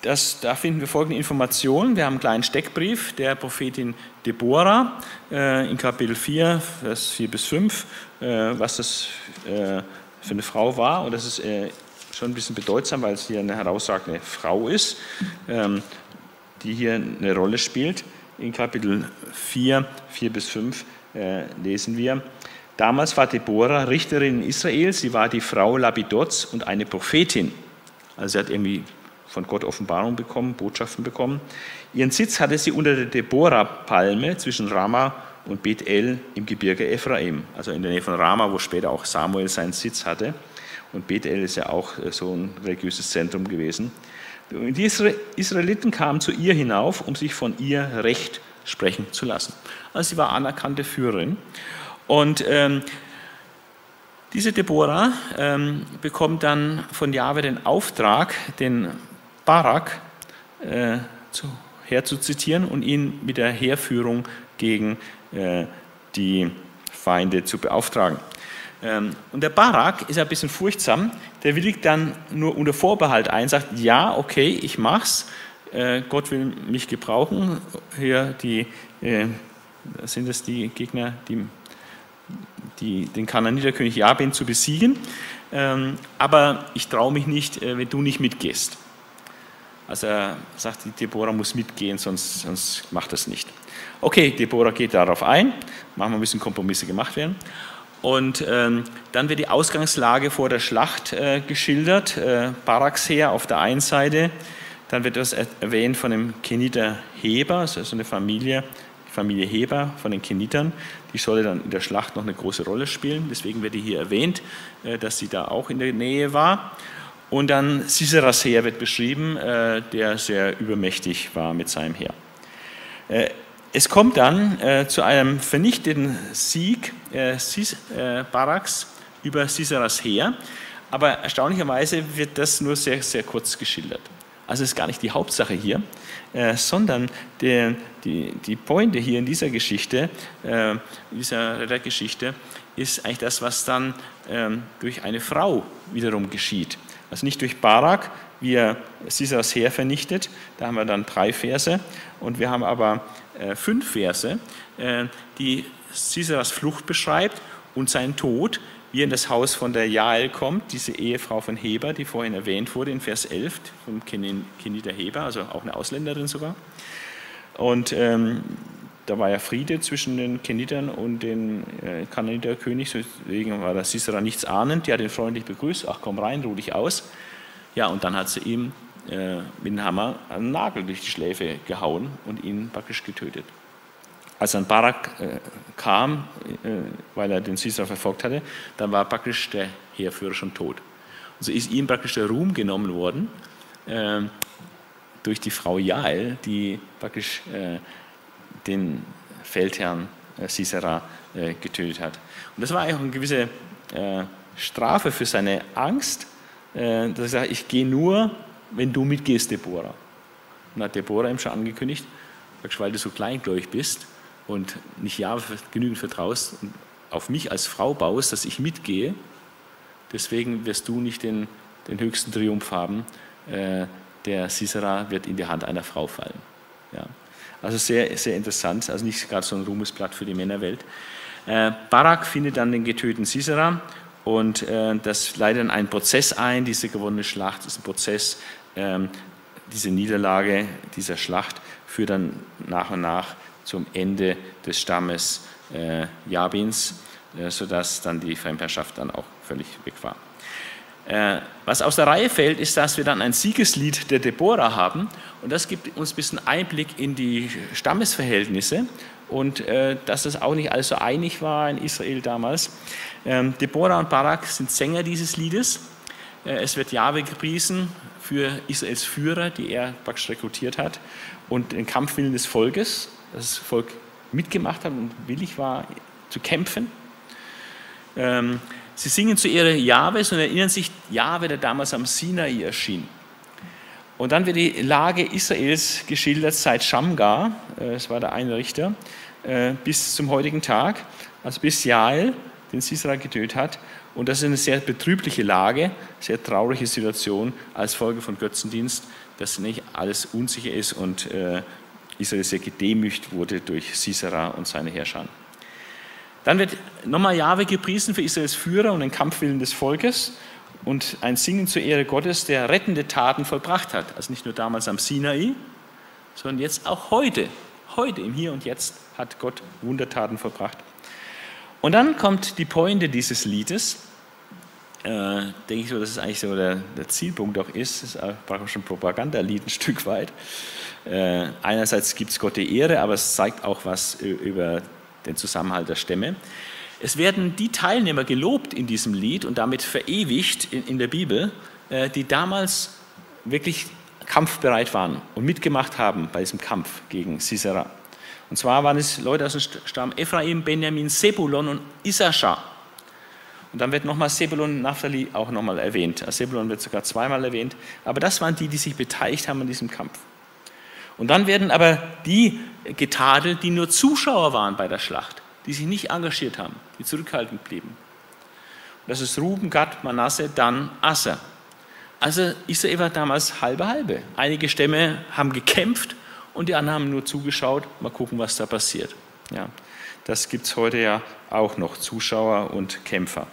das, da finden wir folgende Informationen. Wir haben einen kleinen Steckbrief der Prophetin Deborah äh, in Kapitel 4, Vers 4 bis 5, äh, was das äh, für eine Frau war. Und das ist äh, schon ein bisschen bedeutsam, weil es hier eine herausragende Frau ist, ähm, die hier eine Rolle spielt. In Kapitel 4, 4 bis 5 äh, lesen wir, Damals war Deborah Richterin in Israel. Sie war die Frau Labidots und eine Prophetin. Also sie hat irgendwie von Gott Offenbarung bekommen, Botschaften bekommen. Ihren Sitz hatte sie unter der Deborah-Palme zwischen Rama und Bethel im Gebirge Ephraim, also in der Nähe von Rama, wo später auch Samuel seinen Sitz hatte. Und Bethel ist ja auch äh, so ein religiöses Zentrum gewesen. Die Israeliten kamen zu ihr hinauf, um sich von ihr Recht sprechen zu lassen. Also sie war anerkannte Führerin. Und ähm, diese Deborah ähm, bekommt dann von Jahwe den Auftrag, den Barak äh, zu, herzuzitieren und ihn mit der Heerführung gegen äh, die Feinde zu beauftragen. Ähm, und der Barak ist ein bisschen furchtsam, der willigt dann nur unter Vorbehalt ein, sagt, ja, okay, ich mach's, äh, Gott will mich gebrauchen. Hier die, äh, sind es die Gegner, die die, den Kananiterkönig Jabin zu besiegen. Ähm, aber ich traue mich nicht, äh, wenn du nicht mitgehst. Also er sagt, die Deborah muss mitgehen, sonst, sonst macht das nicht. Okay, Deborah geht darauf ein, machen wir ein bisschen Kompromisse gemacht werden. Und ähm, dann wird die Ausgangslage vor der Schlacht äh, geschildert. Äh, Baraks Heer auf der einen Seite, dann wird das erwähnt von dem Keniter Heber, also eine Familie, Familie Heber von den Kenitern. Die solle dann in der Schlacht noch eine große Rolle spielen. Deswegen wird hier erwähnt, äh, dass sie da auch in der Nähe war. Und dann Siseras Heer wird beschrieben, äh, der sehr übermächtig war mit seinem Heer. Äh, es kommt dann zu einem vernichteten Sieg Baraks über Siseras Heer, aber erstaunlicherweise wird das nur sehr, sehr kurz geschildert. Also ist gar nicht die Hauptsache hier, äh, sondern der, die, die Pointe hier in dieser Geschichte, äh, dieser Rettergeschichte, ist eigentlich das, was dann ähm, durch eine Frau wiederum geschieht. Also nicht durch Barak, wie er Sisras Heer vernichtet, da haben wir dann drei Verse, und wir haben aber äh, fünf Verse, äh, die Sisras Flucht beschreibt und seinen Tod, wie er in das Haus von der Jael kommt, diese Ehefrau von Heber, die vorhin erwähnt wurde in Vers 11 vom Keniter Heber, also auch eine Ausländerin sogar. Und ähm, da war ja Friede zwischen den Kenitern und den äh, Kananiterkönig, deswegen war der Sisera nichts ahnend. Die hat ihn freundlich begrüßt, ach komm rein, ruh dich aus. Ja, und dann hat sie ihm äh, mit dem Hammer einen Nagel durch die Schläfe gehauen und ihn praktisch getötet. Als dann Barak äh, kam, äh, weil er den Sisera verfolgt hatte, dann war praktisch der Heerführer schon tot. Und so ist ihm praktisch der Ruhm genommen worden äh, durch die Frau Jael, die praktisch äh, den Feldherrn äh, Sisera äh, getötet hat. Und das war eigentlich eine gewisse Strafe für seine Angst, dass er sagt, ich gehe nur, wenn du mitgehst, Deborah. Und hat Deborah ihm schon angekündigt, weil du so kleingläubig bist, und nicht ja genügend vertraust und auf mich als Frau baust, dass ich mitgehe, deswegen wirst du nicht den, den höchsten Triumph haben. Äh, der Sisera wird in die Hand einer Frau fallen. Ja. Also sehr, sehr interessant, also nicht gerade so ein Ruhmesblatt für die Männerwelt. Äh, Barak findet dann den getöteten Sisera Und äh, das leitet dann einen Prozess ein. Diese gewonnene Schlacht ist ein Prozess. Ähm, diese Niederlage dieser Schlacht führt dann nach und nach zum Ende des Stammes äh, Jabins, äh, sodass dann die Fremdherrschaft dann auch völlig weg war. Äh, was aus der Reihe fällt, ist, dass wir dann ein Siegeslied der Deborah haben. Und das gibt uns ein bisschen Einblick in die Stammesverhältnisse und äh, dass das auch nicht alles so einig war in Israel damals. Ähm, Deborah und Barak sind Sänger dieses Liedes. Äh, es wird Jahwe gepriesen für Israels Führer, die er praktisch rekrutiert hat, und den Kampfwillen des Volkes, dass das Volk mitgemacht hat und willig war zu kämpfen. Ähm, sie singen zu Ehre Jahwes und erinnern sich Jahwe, der damals am Sinai erschien. Und dann wird die Lage Israels geschildert seit Shamgar, äh, es war der eine Richter, äh, bis zum heutigen Tag, also bis Jael, den Sisera getötet hat. Und das ist eine sehr betrübliche Lage, sehr traurige Situation als Folge von Götzendienst, dass nicht alles unsicher ist und äh, Israel sehr gedemütigt wurde durch Sisera und seine Herrscher. Dann wird nochmal Jahwe gepriesen für Israels Führer und den Kampfwillen des Volkes und ein Singen zur Ehre Gottes, der rettende Taten vollbracht hat. Also nicht nur damals am Sinai, sondern jetzt auch heute. Heute, im Hier und Jetzt, hat Gott Wundertaten vollbracht. Und dann kommt die Pointe dieses Liedes. Äh, denke ich so, dass es eigentlich so der, der Zielpunkt auch ist. Es ist praktisch ein Propagandalied ein Stück weit. Äh, einerseits gibt es Gott die Ehre, aber es zeigt auch was über den Zusammenhalt der Stämme. Es werden die Teilnehmer gelobt in diesem Lied und damit verewigt in, in der Bibel, äh, die damals wirklich kampfbereit waren und mitgemacht haben bei diesem Kampf gegen Sisera. Und zwar waren es Leute aus dem Stamm Ephraim, Benjamin, Sebulon und Issachar. Und dann wird nochmal Sebulon und Naphtali auch nochmal erwähnt. Sebulon wird sogar zweimal erwähnt. Aber das waren die, die sich beteiligt haben an diesem Kampf. Und dann werden aber die getadelt, die nur Zuschauer waren bei der Schlacht die sich nicht engagiert haben, die zurückhaltend blieben. das ist Ruben, Gad, Manasse, dann Asser. Also Israel war damals halbe halbe. Einige Stämme haben gekämpft und die anderen haben nur zugeschaut. Mal gucken, was da passiert. Ja, das gibt es heute ja auch noch, Zuschauer und Kämpfer.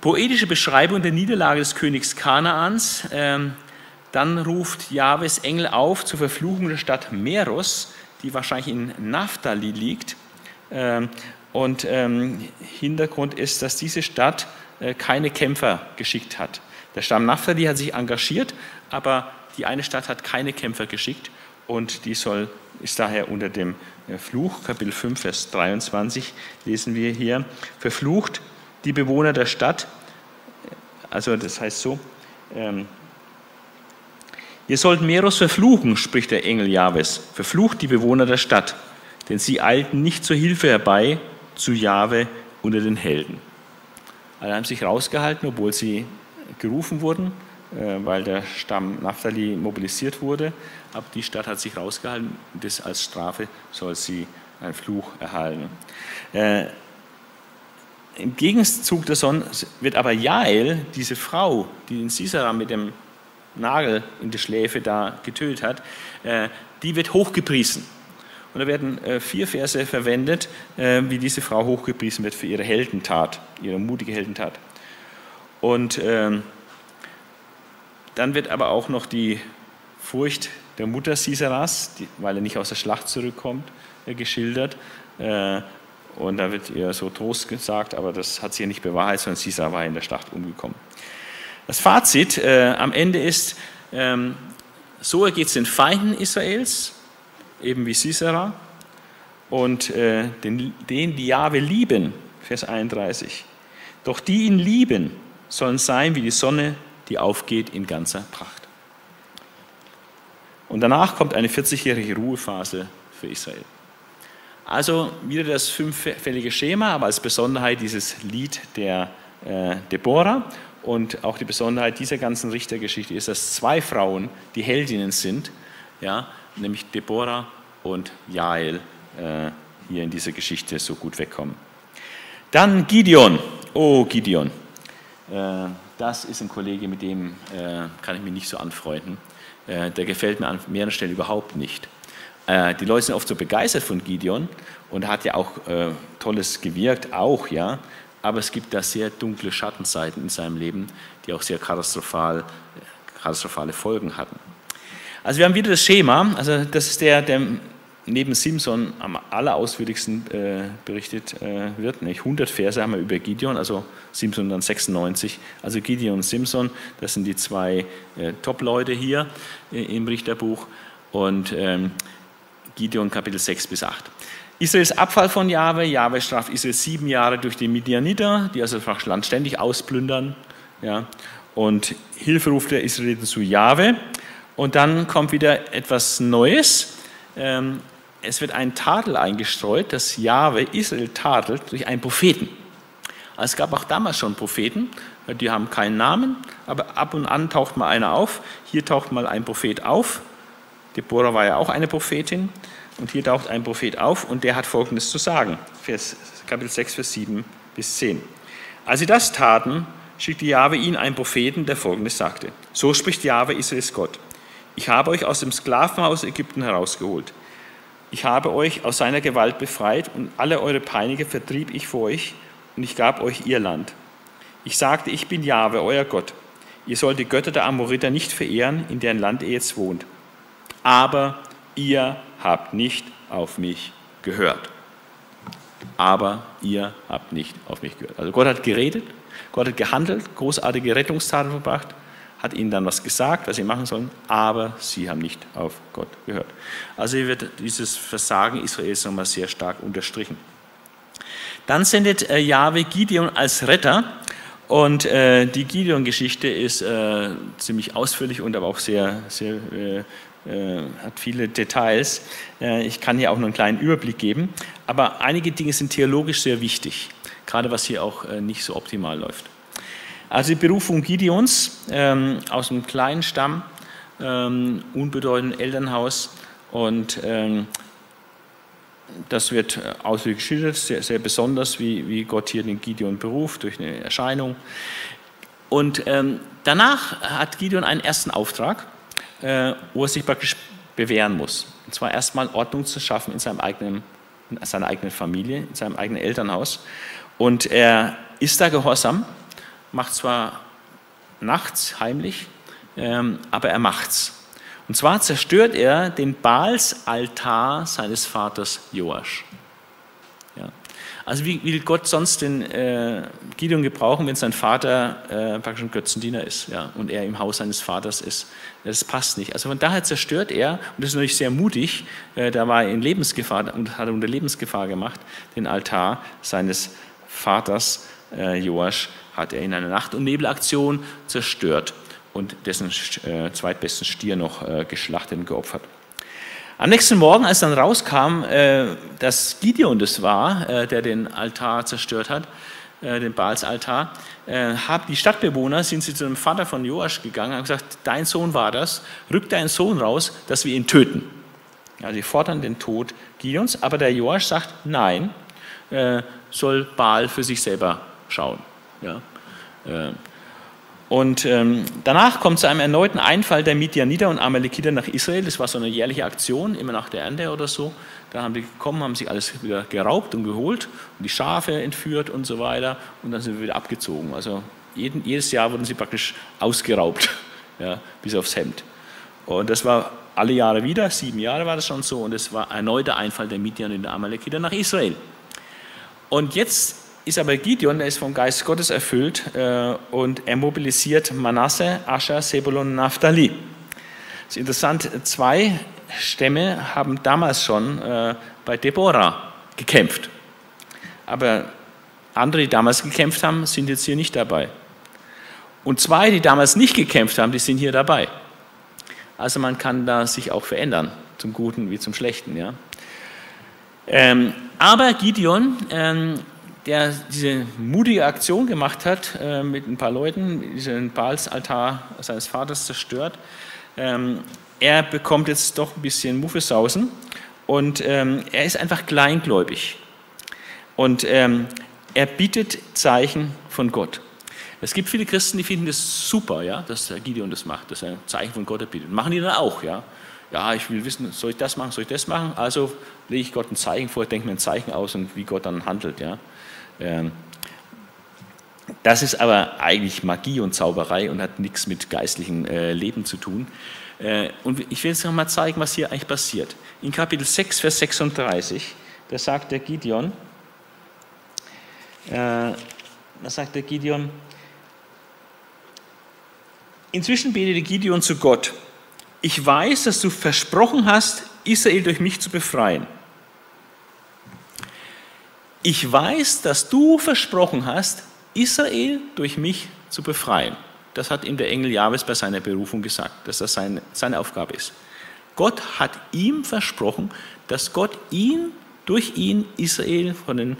Poetische Beschreibung der Niederlage des Königs Kanaans. Ähm, dann ruft Jahwes Engel auf zur Verfluchung der Stadt Meros, die wahrscheinlich in Naphtali liegt. Ähm, und ähm, Hintergrund ist, dass diese Stadt äh, keine Kämpfer geschickt hat. Der Stamm Naphtali hat sich engagiert, aber die eine Stadt hat keine Kämpfer geschickt und die soll, ist daher unter dem äh, Fluch, Kapitel 5, Vers 23, lesen wir hier, verflucht die Bewohner der Stadt, also das heißt so, ähm, ihr sollt Meros verfluchen, spricht der Engel Jahwes, verflucht die Bewohner der Stadt denn sie eilten nicht zur Hilfe herbei zu Jahwe unter den Helden. Alle haben sich rausgehalten, obwohl sie gerufen wurden, äh, weil der Stamm Naphtali mobilisiert wurde. Aber die Stadt hat sich rausgehalten das als Strafe soll sie einen Fluch erhalten. Äh, Im Gegenzug davon wird aber Jael, diese Frau, die den Sisera mit dem Nagel in die Schläfe da getötet hat, äh, die wird hochgepriesen. Und da werden äh, vier Verse verwendet, äh, wie diese Frau hochgepriesen wird für ihre Heldentat, ihre mutige Heldentat. Und ähm, dann wird aber auch noch die Furcht der Mutter Siseras, weil er nicht aus der Schlacht zurückkommt, äh, geschildert. und da wird ihr so Trost gesagt, aber das hat sie ja nicht bewahrheitet, sondern Sisera war in der Schlacht umgekommen. Das Fazit am Ende ist, ähm, so ergeht es den Feinden Israels, eben wie Sisera, und äh, den, den, die Jahwe lieben, Vers 31. Doch die ihn lieben, sollen sein wie die Sonne, die aufgeht in ganzer Pracht. Und danach kommt eine 40-jährige Ruhephase für Israel. Also wieder das fünffällige Schema, aber als Besonderheit dieses Lied der äh, Deborah. Und auch die Besonderheit dieser ganzen Richtergeschichte ist, dass zwei Frauen die Heldinnen sind, ja, nämlich Deborah und Jael äh, hier in dieser Geschichte so gut wegkommen. Dann Gideon. Oh, Gideon. Äh, das ist ein Kollege, mit dem äh, kann ich mich nicht so anfreunden. Äh, der gefällt mir an mehreren Stellen überhaupt nicht. Äh, die Leute sind oft so begeistert von Gideon und hat ja auch äh, Tolles gewirkt, auch, ja. aber es gibt da sehr dunkle Schattenseiten in seinem Leben, die auch sehr katastrophal, katastrophale Folgen hatten. Also wir haben wieder das Schema, also das ist der, der neben Simson am allerausführlichsten äh, berichtet äh, wird. Nicht? 100 Verse haben wir über Gideon, also Simson dann 96. Also Gideon und Simson, das sind die zwei äh, Top-Leute hier äh, im Richterbuch. Und ähm, Gideon Kapitel 6 bis 8. Israels Abfall von Jahwe. Jahwe straft Israel sieben Jahre durch die Midianiter, die also das Land ständig ausplündern. Ja. Und Hilfe ruft der Israeliten zu Jahwe. Und dann kommt wieder etwas Neues. Ähm, es wird ein Tadel eingestreut, dass Jahwe Israel tadelt durch einen Propheten. Also es gab auch damals schon Propheten, die haben keinen Namen, aber ab und an taucht mal einer auf. Hier taucht mal ein Prophet auf. Deborah war ja auch eine Prophetin. Und hier taucht ein Prophet auf und der hat Folgendes zu sagen. Vers, Kapitel 6, Vers 7 bis 10. Als sie das taten, schickte Jahwe ihnen einen Propheten, der Folgendes sagte. So spricht Jahwe Israels Gott. Ich habe euch aus dem Sklavenhaus Ägypten herausgeholt. Ich habe euch aus seiner Gewalt befreit und alle eure Peiniger vertrieb ich vor euch und ich gab euch ihr Land. Ich sagte, ich bin Jahwe, euer Gott. Ihr sollt die Götter der Amoriter nicht verehren, in deren Land ihr jetzt wohnt. Aber ihr habt nicht auf mich gehört. Aber ihr habt nicht auf mich gehört. Also Gott hat geredet, Gott hat gehandelt, großartige Rettungstaten verbracht, hat ihnen dann was gesagt, was sie machen sollen, aber sie haben nicht auf Gott gehört. Also hier wird dieses Versagen Israels nochmal sehr stark unterstrichen. Dann sendet äh, Jahwe Gideon als Retter und äh, die Gideon-Geschichte ist äh, ziemlich ausführlich und aber auch sehr, sehr äh, äh hat viele Details. Äh, ich kann hier auch nur einen kleinen Überblick geben, aber einige Dinge sind theologisch sehr wichtig, gerade was hier auch nicht so optimal läuft. Also die Berufung Gideons ähm, aus einem kleinen Stamm, ähm, unbedeutenden Elternhaus und ähm, das wird äh, ausführlich geschildert, sehr, sehr besonders, wie, wie Gott hier den Gideon beruft durch eine Erscheinung. Und ähm, danach hat Gideon einen ersten Auftrag, äh, wo er sich praktisch bewähren muss. Und zwar erstmal Ordnung zu schaffen in, seinem eigenen, in seiner eigenen Familie, in seinem eigenen Elternhaus. Und er ist da gehorsam macht zwar nachts heimlich, ähm, aber er macht's. Und zwar zerstört er den Baalsaltar seines Vaters Joasch. Ja. Also wie will Gott sonst den äh, Gideon gebrauchen, wenn sein Vater äh, praktisch ein Götzendiener ist ja, und er im Haus seines Vaters ist? Das passt nicht. Also von daher zerstört er, und das ist natürlich sehr mutig, äh, da war er in Lebensgefahr und hat unter Lebensgefahr gemacht, den Altar seines Vaters Joasch hat er in einer Nacht- und Nebelaktion zerstört und dessen äh, zweitbesten Stier noch äh, geschlachtet und geopfert. Am nächsten Morgen, als dann rauskam, äh, dass Gideon das war, äh, der den Altar zerstört hat, äh, den Baalsaltar, äh, haben die Stadtbewohner, sind sie zu dem Vater von Joasch gegangen und gesagt, dein Sohn war das, rück deinen Sohn raus, dass wir ihn töten. Ja, sie fordern den Tod Gideons, aber der Joasch sagt, nein, soll Baal für sich selber schauen. Ja. Äh, und ähm, danach kommt zu einem erneuten Einfall der Midianiter und Amalekiter nach Israel. Das war so eine jährliche Aktion, immer nach der Ernte oder so. Da haben die gekommen, haben sich alles wieder geraubt und geholt und die Schafe entführt und so weiter. Und dann sind wir wieder abgezogen. Also jeden, jedes Jahr wurden sie praktisch ausgeraubt, ja, bis aufs Hemd. Und das war alle Jahre wieder, sieben Jahre war das schon so. Und es war erneuter Einfall der Midian und Amalekiter nach Israel. Und jetzt ist aber Gideon, der ist vom Geist Gottes erfüllt äh, und er mobilisiert Manasse, Ascher, Sebulon und Naphtali. Das ist interessant, zwei Stämme haben damals schon äh, bei Deborah gekämpft. Aber andere, die damals gekämpft haben, sind jetzt hier nicht dabei. Und zwei, die damals nicht gekämpft haben, die sind hier dabei. Also man kann da sich auch verändern, zum Guten wie zum Schlechten. Ja. Ähm, aber Gideon ähm, der diese mutige Aktion gemacht hat, äh, mit ein paar Leuten, diesen Baalsaltar seines Vaters zerstört. Ähm, er bekommt jetzt doch ein bisschen Muffesausen und ähm, er ist einfach kleingläubig. Und ähm, er bietet Zeichen von Gott. Es gibt viele Christen, die finden das super, ja, dass der Gideon das macht, dass er Zeichen von Gott erbietet. Machen die dann auch, ja. Ja, ich will wissen, soll ich das machen, soll ich das machen? Also lege ich Gott ein Zeichen vor, denke mir ein Zeichen aus und wie Gott dann handelt, ja. Ähm, Das ist aber eigentlich Magie und Zauberei und hat nichts mit geistlichem äh, Leben zu tun. Äh, und ich will jetzt noch mal zeigen, was hier eigentlich passiert. In Kapitel 6, Vers 36, da sagt der Gideon, äh, da sagt der Gideon, inzwischen betete Gideon zu Gott, ich weiß, dass du versprochen hast, Israel durch mich zu befreien. Ich weiß, dass du versprochen hast, Israel durch mich zu befreien. Das hat ihm der Engel Jahwes bei seiner Berufung gesagt, dass das seine, seine Aufgabe ist. Gott hat ihm versprochen, dass Gott ihn, durch ihn Israel von den,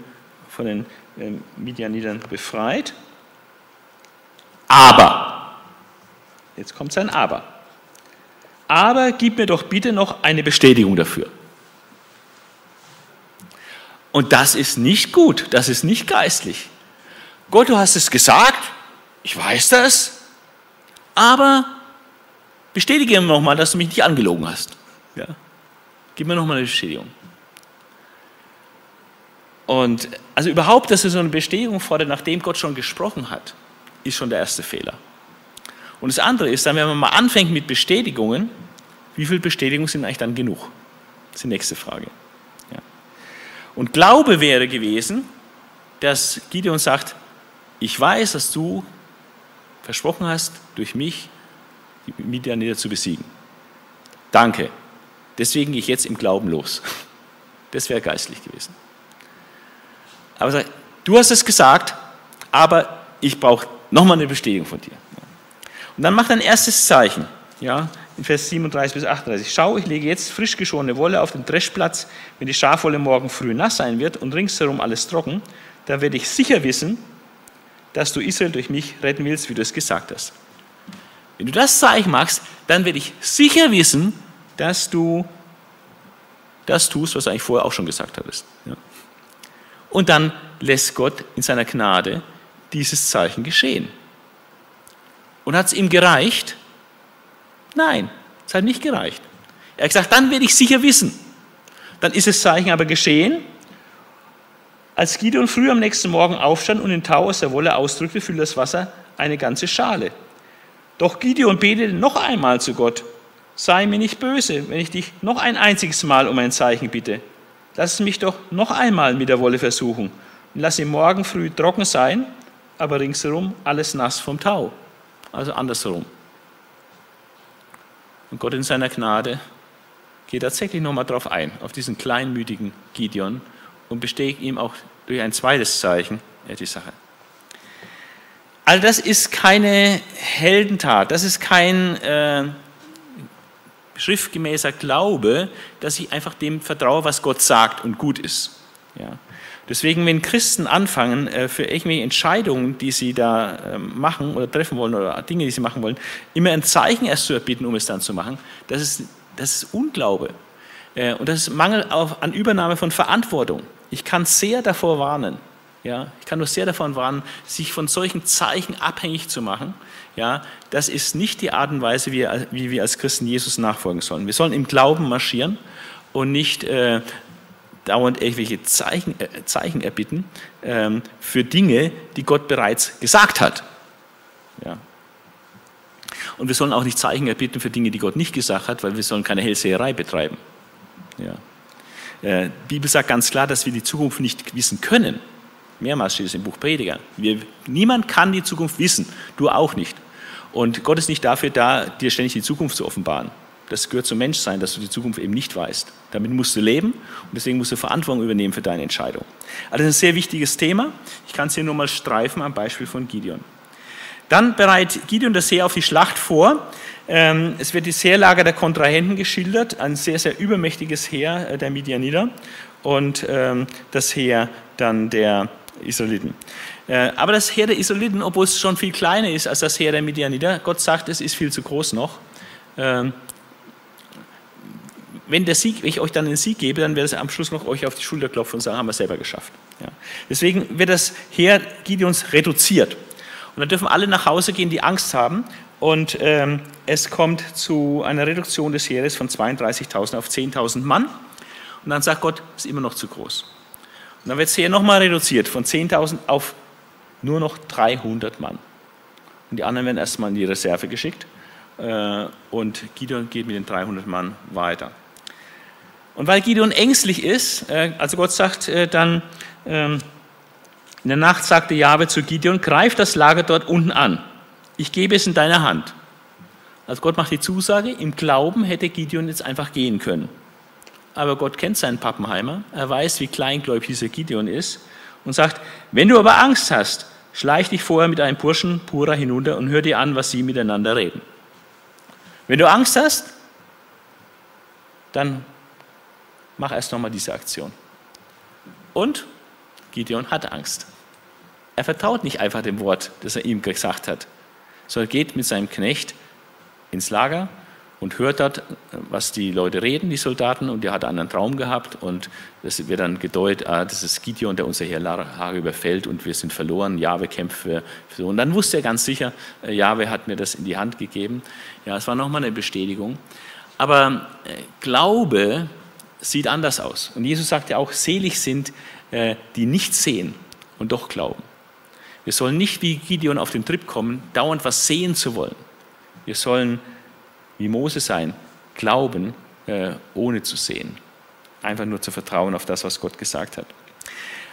von den äh, Midianitern befreit. Aber, jetzt kommt sein Aber. Aber gib mir doch bitte noch eine Bestätigung dafür. Und das ist nicht gut, das ist nicht geistlich. Gott, du hast es gesagt, ich weiß das, aber bestätige mir nochmal, dass du mich nicht angelogen hast. Ja? Gib mir nochmal eine Bestätigung. Und also überhaupt, dass er so eine Bestätigung fordert, nachdem Gott schon gesprochen hat, ist schon der erste Fehler. Und das andere ist dann, wenn man mal anfängt mit Bestätigungen, wie viele Bestätigungen sind eigentlich dann genug? Das ist die nächste Frage. Und Glaube wäre gewesen, dass Gideon sagt, ich weiß, dass du versprochen hast, durch mich die Midianiter zu besiegen. Danke. Deswegen gehe ich jetzt im Glauben los. Das wäre geistlich gewesen. Aber sag, du hast es gesagt, aber ich brauche nochmal eine Bestätigung von dir. Und dann macht ein erstes Zeichen, ja, in Vers 37 bis 38. Schau, ich lege jetzt frisch geschorene Wolle auf den Dreschplatz, wenn die Schafwolle morgen früh nass sein wird und ringsherum alles trocken, dann werde ich sicher wissen, dass du Israel durch mich retten willst, wie du es gesagt hast. Wenn du das Zeichen machst, dann werde ich sicher wissen, dass du das tust, was du eigentlich vorher auch schon gesagt hattest. Ja. Und dann lässt Gott in seiner Gnade dieses Zeichen geschehen. Und hat es ihm gereicht? Nein, es hat nicht gereicht. Er hat gesagt, dann werde ich sicher wissen. Dann ist das Zeichen aber geschehen als Gideon früh am nächsten Morgen aufstand und den Tau aus der Wolle ausdrückte, füllte das Wasser eine ganze Schale. Doch Gideon betete noch einmal zu Gott, sei mir nicht böse, wenn ich dich noch ein einziges Mal um ein Zeichen bitte. Lass es mich doch noch einmal mit der Wolle versuchen und lass ihn morgen früh trocken sein, aber ringsherum alles nass vom Tau. Also andersherum. Und Gott in seiner Gnade geht tatsächlich nochmal drauf ein, auf diesen kleinmütigen Gideon und bestätigt ihm auch durch ein zweites Zeichen die Sache. Also das ist keine Heldentat, das ist kein äh, schriftgemäßer Glaube, dass ich einfach dem vertraue, was Gott sagt und gut ist. Ja. Deswegen, wenn Christen anfangen, äh, für irgendwelche Entscheidungen, die sie da ähm, machen oder treffen wollen oder Dinge, die sie machen wollen, immer ein Zeichen erst zu erbitten, um es dann zu machen, das ist, das ist Unglaube. Äh, und das ist Mangel an Übernahme von Verantwortung. Ich kann sehr davor warnen, ja, ich kann nur sehr davon warnen, sich von solchen Zeichen abhängig zu machen. Ja, das ist nicht die Art und Weise, wie, wie wir als Christen Jesus nachfolgen sollen. Wir sollen im Glauben marschieren und nicht äh, dauernd irgendwelche Zeichen, äh, Zeichen erbitten ähm, für Dinge, die Gott bereits gesagt hat. Ja. Und wir sollen auch nicht Zeichen erbitten für Dinge, die Gott nicht gesagt hat, weil wir sollen keine Hellseherei betreiben. Ja. Äh, die Bibel sagt ganz klar, dass wir die Zukunft nicht wissen können. Mehrmals steht es im Buch Prediger. Wir, niemand kann die Zukunft wissen, du auch nicht. Und Gott ist nicht dafür da, dir ständig die Zukunft zu offenbaren. Das gehört zum Menschsein, dass du die Zukunft eben nicht weißt. Damit musst du leben und deswegen musst du Verantwortung übernehmen für deine Entscheidung. Also das ist ein sehr wichtiges Thema. Ich kann es hier nur mal streifen am Beispiel von Gideon. Dann bereitet Gideon das Heer auf die Schlacht vor. Ähm, es wird das Heerlager der Kontrahenten geschildert, ein sehr, sehr übermächtiges Heer äh, der Midianiter und ähm, das Heer dann der Israeliten. Äh, aber das Heer der Israeliten, obwohl es schon viel kleiner ist als das Heer der Midianiter, Gott sagt, es ist viel zu groß noch. Wenn, der Sieg, wenn ich euch dann den Sieg gebe, dann werde ich am Schluss noch euch auf die Schulter klopfen und sagen, haben wir es selber geschafft. Ja. Deswegen wird das Heer Gideons reduziert. Und dann dürfen alle nach Hause gehen, die Angst haben. Und ähm, es kommt zu einer Reduktion des Heeres von 32.000 auf 10.000 Mann. Und dann sagt Gott, ist immer noch zu groß. Und dann wird das Heer nochmal reduziert von 10.000 auf nur noch 300 Mann. Und die anderen werden erstmal in die Reserve geschickt äh, und Gideon geht mit den 300 Mann weiter. Und weil Gideon ängstlich ist, äh, also Gott sagt äh, dann, ähm, in der Nacht sagte Jahwe zu Gideon, greif das Lager dort unten an. Ich gebe es in deine Hand. Also Gott macht die Zusage, im Glauben hätte Gideon jetzt einfach gehen können. Aber Gott kennt seinen Pappenheimer, er weiß, wie kleingläubig dieser Gideon ist und sagt, wenn du aber Angst hast, schleich dich vorher mit einem Burschen Pura hinunter und hör dir an, was sie miteinander reden. Wenn du Angst hast, dann mach erst nochmal diese Aktion. Und Gideon hat Angst. Er vertraut nicht einfach dem Wort, das er ihm gesagt hat, sondern geht mit seinem Knecht ins Lager und hört dort, was die Leute reden, die Soldaten, und der hat einen Traum gehabt und das wird dann gedeutet, ah, das ist Gideon, der unser Heer Lager überfällt und wir sind verloren, Jahwe kämpft für, für so. Und dann wusste er ganz sicher, äh, Jahwe hat mir das in die Hand gegeben. Ja, es war nochmal eine Bestätigung. Aber äh, Glaube sieht anders aus. Und Jesus sagt ja auch, selig sind, äh, die nicht sehen und doch glauben. Wir sollen nicht wie Gideon auf den Trip kommen, dauernd was sehen zu wollen. Wir sollen wie Mose sein, glauben, äh, ohne zu sehen. Einfach nur zu vertrauen auf das, was Gott gesagt hat.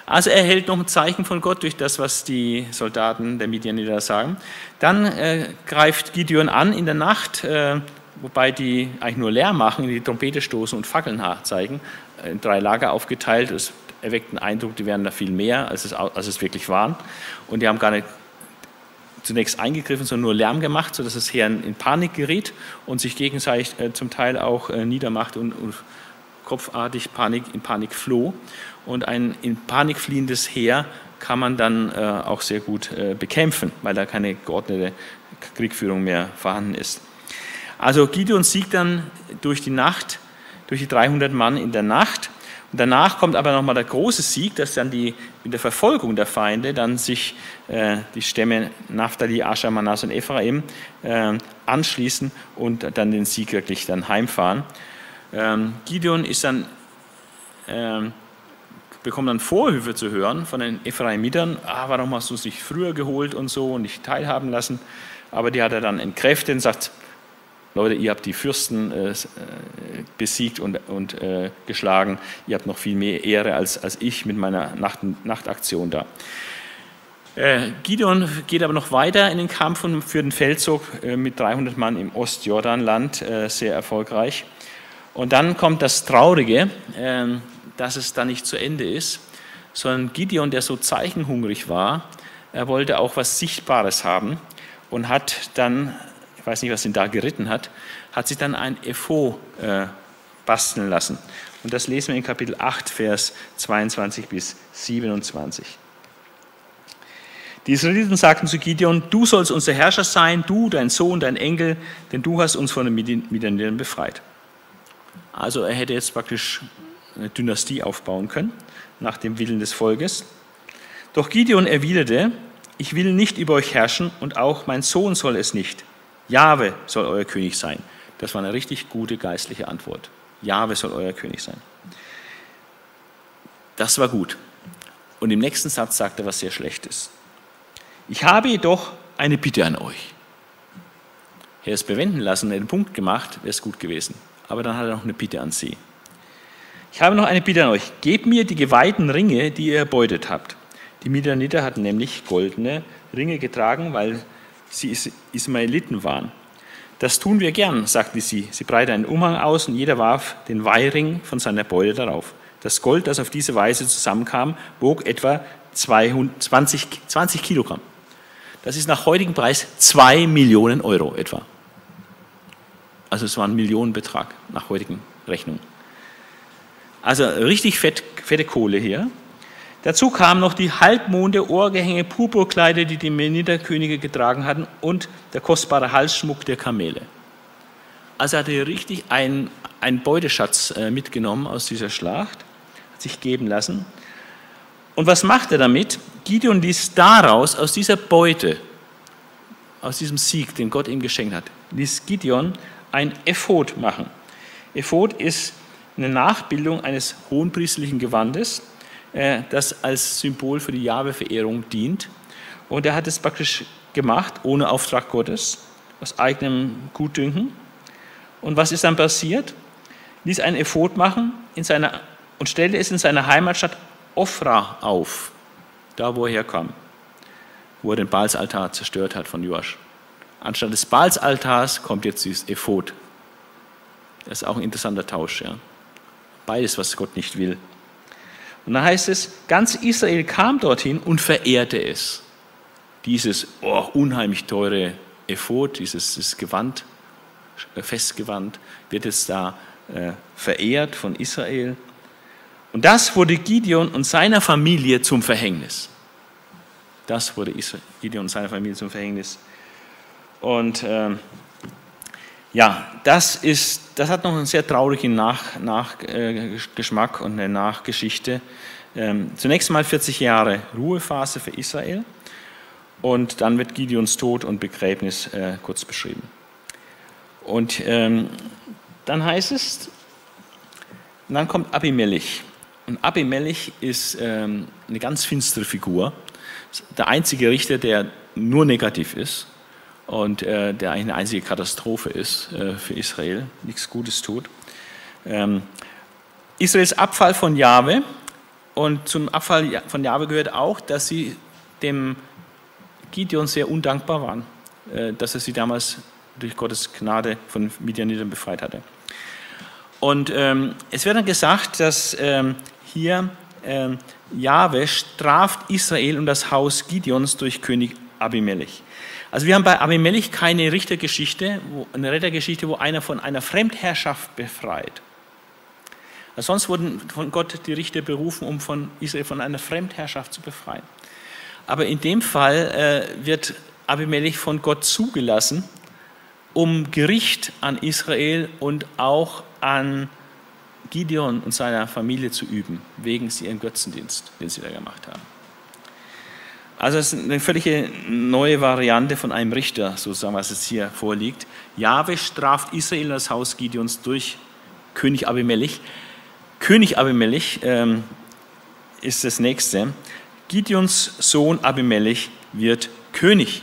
Also er erhält noch ein Zeichen von Gott durch das, was die Soldaten der Midianiter sagen. Dann äh, greift Gideon an in der Nacht, äh, wobei die eigentlich nur Lärm machen, die Trompete stoßen und Fackeln zeigen, äh, in drei Lager aufgeteilt. Es erweckt den Eindruck, die wären da viel mehr, als es, als es wirklich waren. Und die haben gar nicht zunächst eingegriffen, sondern nur Lärm gemacht, sodass das Heer in Panik geriet und sich gegenseitig äh, zum Teil auch äh, niedermachte und, und kopfartig Panik, in Panik floh. Und ein in Panik fliehendes Heer kann man dann äh, auch sehr gut äh, bekämpfen, weil da keine geordnete Kriegführung mehr vorhanden ist. Also Gideon siegt dann durch die Nacht, durch die 300 Mann in der Nacht und danach kommt aber nochmal der große Sieg, dass dann die, in der Verfolgung der Feinde dann sich äh, die Stämme Naphtali, Ascher, Manas und Ephraim äh, anschließen und dann den Sieg wirklich dann heimfahren. Ähm, Gideon ist dann, ähm, bekommt dann Vorhöfe zu hören von den Ephraimitern. Ah, warum hast du sich früher geholt und so und nicht teilhaben lassen? Aber die hat er dann entkräftet und sagt, Leute, ihr habt die Fürsten äh, äh, besiegt und, und äh, geschlagen, ihr habt noch viel mehr Ehre als, als ich mit meiner Nacht, Nachtaktion da. Äh, Gideon geht aber noch weiter in den Kampf und führt den Feldzug äh, mit 300 Mann im Ostjordanland, äh, sehr erfolgreich. Und dann kommt das Traurige, ähm, dass es da nicht zu Ende ist, sondern Gideon, der so zeichenhungrig war, er wollte auch was Sichtbares haben und hat dann weiß nicht, was ihn da geritten hat, hat sich dann ein Epho äh, basteln lassen. Und das lesen wir in Kapitel 8, Vers 22 bis 27. Die Israeliten sagten zu Gideon, du sollst unser Herrscher sein, du, dein Sohn, dein Enkel, denn du hast uns von den Midianitern befreit. Also er hätte jetzt praktisch eine Dynastie aufbauen können, nach dem Willen des Volkes. Doch Gideon erwiderte, ich will nicht über euch herrschen und auch mein Sohn soll es nicht. Jahwe soll euer König sein. Das war eine richtig gute geistliche Antwort. Jahwe soll euer König sein. Das war gut. Und im nächsten Satz sagt er was sehr Schlechtes. Ich habe jedoch eine Bitte an euch. Er ist bewenden lassen, einen Punkt gemacht, wäre es gut gewesen. Aber dann hat er noch eine Bitte an sie. Ich habe noch eine Bitte an euch. Gebt mir die geweihten Ringe, die ihr erbeutet habt. Die Midianiter hatten nämlich goldene Ringe getragen, weil sie Ismaeliten waren. Das tun wir gern, sagte sie. Sie breitete einen Umhang aus und jeder warf den Weihring von seiner Beute darauf. Das Gold, das auf diese Weise zusammenkam, wog etwa 20, 20 Kilogramm. Das ist nach heutigem Preis 2 Millionen Euro etwa. Also es war ein Millionenbetrag nach heutigen Rechnungen. Also richtig fett, fette Kohle hier. Dazu kamen noch die Halbmonde, Ohrgehänge, Purpurkleider, die die Menida-Könige getragen hatten und der kostbare Halsschmuck der Kamele. Also hat er richtig einen, einen Beuteschatz äh, mitgenommen aus dieser Schlacht, hat sich geben lassen. Und was macht er damit? Gideon ließ daraus, aus dieser Beute, aus diesem Sieg, den Gott ihm geschenkt hat, ließ Gideon ein Ephod machen. Ephod ist eine Nachbildung eines hohenpriestlichen Gewandes das als Symbol für die Jahwe-Verehrung dient. Und er hat es praktisch gemacht, ohne Auftrag Gottes, aus eigenem Gutdünken. Und was ist dann passiert? Ließ einen Ephod machen in seiner, und stellte es in seiner Heimatstadt Ofra auf, da wo er herkam, wo er den Baalsaltar zerstört hat von Joasch. Anstatt des Baalsaltars kommt jetzt dieses Ephod. Das ist auch ein interessanter Tausch. Ja. Beides, was Gott nicht will. Und dann heißt es, ganz Israel kam dorthin und verehrte es. Dieses oh, unheimlich teure Ephod, dieses, Gewand, Festgewand, wird jetzt da äh, verehrt von Israel. Und das wurde Gideon und seiner Familie zum Verhängnis. Das wurde Gideon und seiner Familie zum Verhängnis. Und ähm, ja, das, ist, das hat noch einen sehr traurigen Nachgeschmack äh, und eine Nachgeschichte. Ähm, zunächst mal 40 Jahre Ruhephase für Israel und dann wird Gideons Tod und Begräbnis äh, kurz beschrieben. Und ähm, dann heißt es, dann kommt Abimelech. Und Abimelech ist ähm, eine ganz finstere Figur. Der einzige Richter, der nur negativ ist und äh, der eigentlich eine einzige Katastrophe ist äh, für Israel, nichts Gutes tut. Ähm, Israels Abfall von Jahwe und zum Abfall von Jahwe gehört auch, dass sie dem Gideon sehr undankbar waren, äh, dass er sie damals durch Gottes Gnade von Midianitern befreit hatte. Und ähm, es wird dann gesagt, dass ähm, hier ähm, Jahwe straft Israel und das Haus Gideons durch König Abimelech. Also wir haben bei Abimelech keine Richtergeschichte, eine Rettergeschichte, wo einer von einer Fremdherrschaft befreit. Also sonst wurden von Gott die Richter berufen, um von Israel von einer Fremdherrschaft zu befreien. Aber in dem Fall äh, wird Abimelech von Gott zugelassen, um Gericht an Israel und auch an Gideon und seiner Familie zu üben, wegen ihrem Götzendienst, den sie da gemacht haben. Also es ist eine völlige neue Variante von einem Richter, sozusagen, was jetzt hier vorliegt. Jahwe straft Israel das Haus Gideons durch König Abimelech. König Abimelech ähm, ist das nächste. Gideons Sohn Abimelech wird König.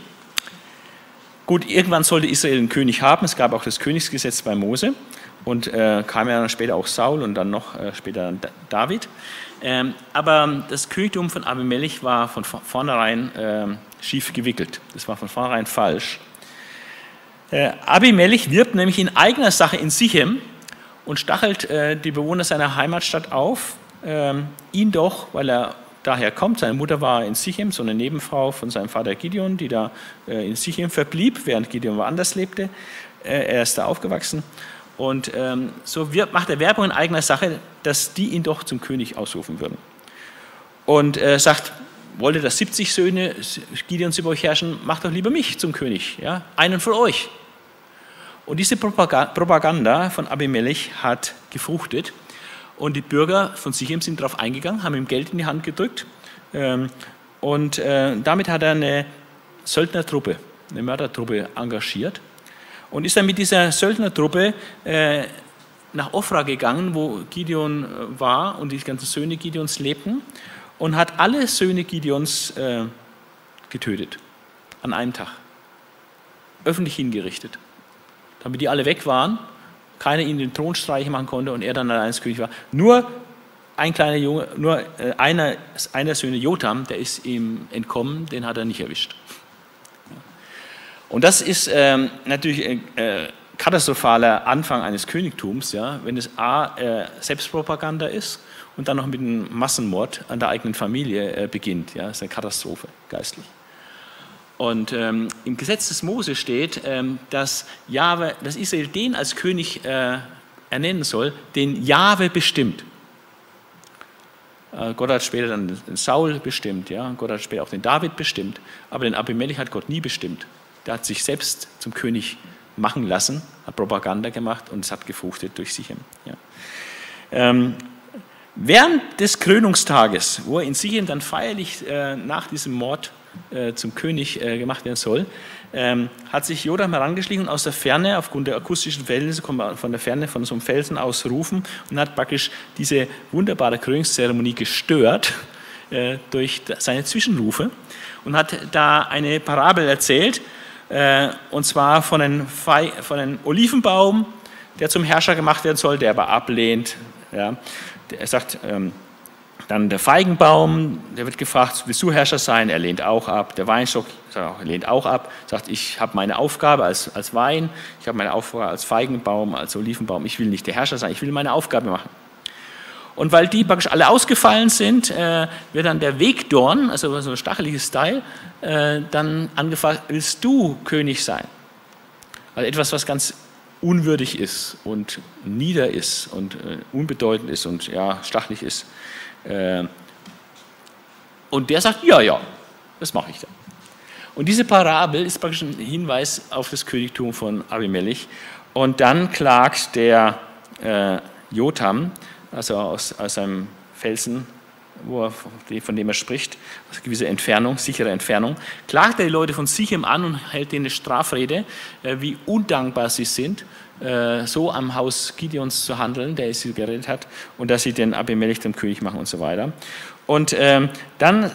Gut, irgendwann sollte Israel einen König haben. Es gab auch das Königsgesetz bei Mose und äh, kam ja dann später auch Saul und dann noch äh, später David. Ähm, aber das Königtum von Abimelech war von vornherein äh, schief gewickelt. Das war von vornherein falsch. Äh, Abimelech wirbt nämlich in eigener Sache in Sichem und stachelt äh, die Bewohner seiner Heimatstadt auf, ähm, ihn doch, weil er daher kommt, seine Mutter war in Sichem, so eine Nebenfrau von seinem Vater Gideon, die da äh, in Sichem verblieb, während Gideon woanders lebte. Äh, er ist da aufgewachsen und ähm, so macht er Werbung in eigener Sache, dass die ihn doch zum König ausrufen würden. Und äh, sagt, ihr, dass 70 Söhne Gideons über euch herrschen, macht doch lieber mich zum König, ja? einen von euch. Und diese Propaganda von Abimelech hat gefruchtet. Und die Bürger von Sichem sind darauf eingegangen, haben ihm Geld in die Hand gedrückt. Ähm, und äh, damit hat er eine Söldnertruppe, eine Mördertruppe engagiert und ist dann mit dieser Söldnertruppe äh, nach Ofra gegangen, wo Gideon äh, war und die ganzen Söhne Gideons lebten und hat alle Söhne Gideons äh, getötet an einem Tag. Öffentlich hingerichtet. Damit die alle weg waren, keiner ihnen den Thronstreich machen konnte und er dann allein als König war. Nur ein kleiner Junge, nur äh, einer, einer Söhne Jotam, der ist ihm entkommen, den hat er nicht erwischt. Und das ist ähm, natürlich ein äh, katastrophaler Anfang eines Königtums, ja, wenn es A, äh, Selbstpropaganda ist und dann noch mit einem Massenmord an der eigenen Familie äh, beginnt. Ja, das ist eine Katastrophe geistlich. Und ähm, im Gesetz des Mose steht, ähm, dass, Jahwe, dass Israel den als König äh, ernennen soll, den Jahwe bestimmt. Äh, Gott hat später dann den Saul bestimmt, ja? Gott hat später auch den David bestimmt, aber den Abimelech hat Gott nie bestimmt. Der hat sich selbst zum König machen lassen, hat Propaganda gemacht und es hat gefruchtet durch Sichem. Ja. Ähm, während des Krönungstages, wo er in Sichem dann feierlich äh, nach diesem Mord äh, zum König äh, gemacht werden soll, ähm, hat sich Joram herangeschlichen und aus der Ferne, aufgrund der akustischen Verhältnisse, von der Ferne von so einem Felsen aus rufen und hat praktisch diese wunderbare Krönungszeremonie gestört äh, durch seine Zwischenrufe und hat da eine Parabel erzählt, äh, und zwar von einem, von einem Olivenbaum, der zum Herrscher gemacht werden soll, der aber ablehnt. Ja. Er sagt, ähm, dann der Feigenbaum, der wird gefragt, willst du Herrscher sein? Er lehnt auch ab. Der Weinstock lehnt auch ab, sagt, ich habe meine Aufgabe als, als Wein, ich habe meine Aufgabe als Feigenbaum, als Olivenbaum, ich will nicht der Herrscher sein, ich will meine Aufgabe machen. Und weil die praktisch alle ausgefallen sind, äh, wird dann der Wegdorn, also so ein stacheliges Style, äh, dann angefragt, willst du König sein? Also etwas, was ganz unwürdig ist und nieder ist und äh, unbedeutend ist und ja, stachelig ist. Äh, und der sagt, ja, ja, das mache ich dann. Und diese Parabel ist praktisch ein Hinweis auf das Königtum von Abimelech. Und dann klagt der äh, Jotam, also aus, aus einem Felsen, wo er, von dem er spricht, aus gewisser Entfernung, sichere Entfernung, klagt er die Leute von Sichem an und hält denen eine Strafrede, äh, wie undankbar sie sind, äh, so am Haus Gideons zu handeln, der sie gerettet hat, und dass sie den Abimelech zum König machen und so weiter. Und ähm, dann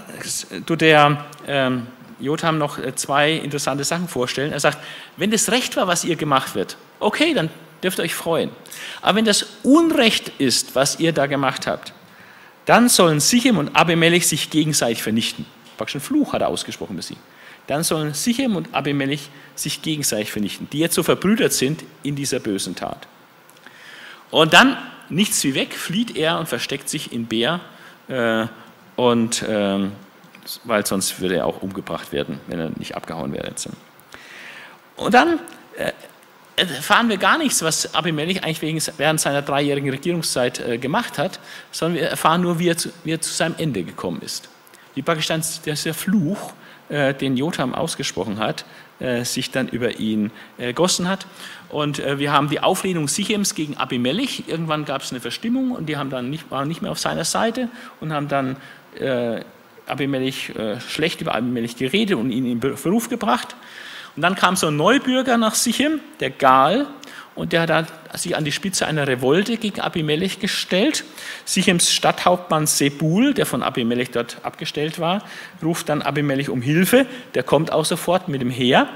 tut der ähm, Jotham noch äh, zwei interessante Sachen vorstellen. Er sagt, wenn das Recht war, was ihr gemacht wird, okay, dann dürft ihr euch freuen. Aber wenn das Unrecht ist, was ihr da gemacht habt, dann sollen Sichem und Abimelech sich gegenseitig vernichten. Praktisch ein Fluch hat er ausgesprochen für sie. Dann sollen Sichem und Abimelech sich gegenseitig vernichten, die jetzt so verbrüdert sind in dieser bösen Tat. Und dann, nichts wie weg, flieht er und versteckt sich in Bär, äh, und, äh, weil sonst würde er auch umgebracht werden, wenn er nicht abgehauen wäre. Und dann äh, erfahren wir gar nichts, was Abimelech eigentlich während seiner dreijährigen Regierungszeit äh, gemacht hat, sondern wir erfahren nur, wie er zu, wie er zu seinem Ende gekommen ist. Wie praktisch dann der Fluch, äh, den Jotham ausgesprochen hat, äh, sich dann über ihn ergossen hat. Und wir haben die Auflehnung Sichems gegen Abimelech. Irgendwann gab es eine Verstimmung und die haben dann nicht, waren nicht mehr auf seiner Seite und haben dann Abimelech, schlecht über Abimelech geredet und ihn in Beruf gebracht. Und dann kam so ein Neubürger nach Sichem, der Gal, und der hat sich an die Spitze einer Revolte gegen Abimelech gestellt. Sichems Stadthauptmann Sebul, der von Abimelech dort abgestellt war, ruft dann Abimelech um Hilfe. Der kommt auch sofort mit dem Heer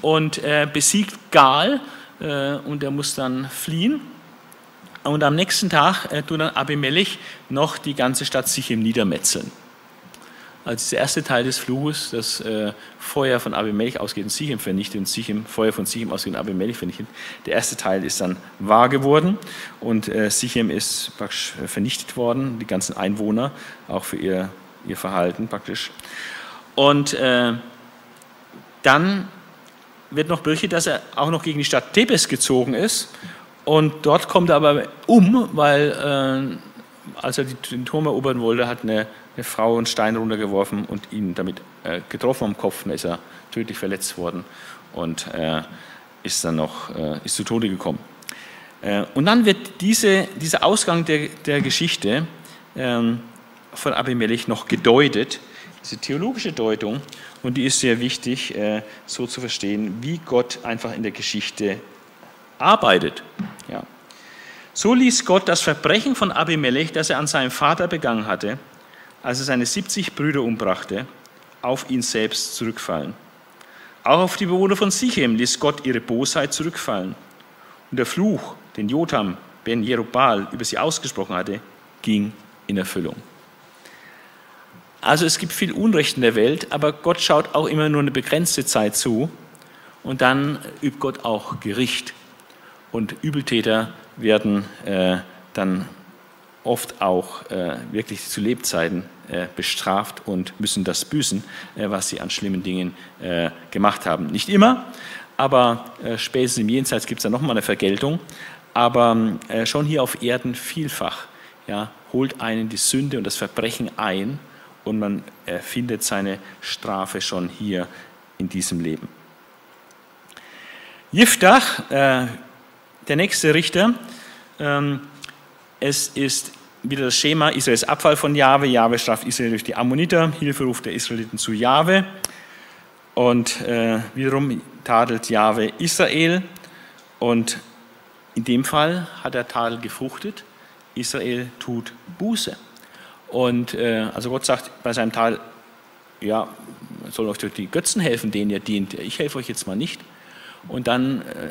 und äh, besiegt Gal äh, und er muss dann fliehen. Und am nächsten Tag äh, tut dann Abimelech noch die ganze Stadt Sichem niedermetzeln als der erste Teil des Fluches, das äh, Feuer von Abimelech ausgeht und Sichem vernichtet und Sichem, Feuer von Sichem ausgeht und Abimelech vernichtet. Der erste Teil ist dann wahr geworden und äh, Sichem ist praktisch vernichtet worden, die ganzen Einwohner, auch für ihr, ihr Verhalten praktisch. Und äh, dann wird noch berichtet, dass er auch noch gegen die Stadt Thebes gezogen ist und dort kommt er aber um, weil äh, als er den Turm erobern wollte, hat eine eine Frau einen Stein runtergeworfen und ihn damit äh, getroffen am Kopf. Dann ist er tödlich verletzt worden und äh, ist dann noch äh, ist zu Tode gekommen. Äh, und dann wird diese, dieser Ausgang der, der Geschichte ähm, von Abimelech noch gedeutet, diese theologische Deutung, und die ist sehr wichtig, äh, so zu verstehen, wie Gott einfach in der Geschichte arbeitet. Ja. So ließ Gott das Verbrechen von Abimelech, das er an seinem Vater begangen hatte, als er seine 70 Brüder umbrachte, auf ihn selbst zurückfallen. Auch auf die Bewohner von Sichem ließ Gott ihre Bosheit zurückfallen. Und der Fluch, den Jotham ben Jerubal über sie ausgesprochen hatte, ging in Erfüllung. Also es gibt viel Unrecht in der Welt, aber Gott schaut auch immer nur eine begrenzte Zeit zu und dann übt Gott auch Gericht. Und Übeltäter werden äh, dann oft auch äh, wirklich zu Lebzeiten bestraft und müssen das büßen, äh, was sie an schlimmen Dingen äh, gemacht haben. Nicht immer, aber äh, spätestens im Jenseits gibt es da nochmal eine Vergeltung. Aber äh, schon hier auf Erden vielfach ja, holt einen die Sünde und das Verbrechen ein und man findet seine Strafe schon hier in diesem Leben. Jiftach, der nächste Richter, ähm, es ist wieder das Schema Israels Abfall von Jahwe. Jahwe straft Israel durch die Ammoniter, Hilferuf der Israeliten zu Jahwe. Und äh, wiederum tadelt Jahwe Israel. Und in dem Fall hat der Tadel gefruchtet. Israel tut Buße. Und äh, also Gott sagt bei seinem Teil, ja, soll euch durch die Götzen helfen, denen ihr dient. Ich helfe euch jetzt mal nicht. Und dann äh,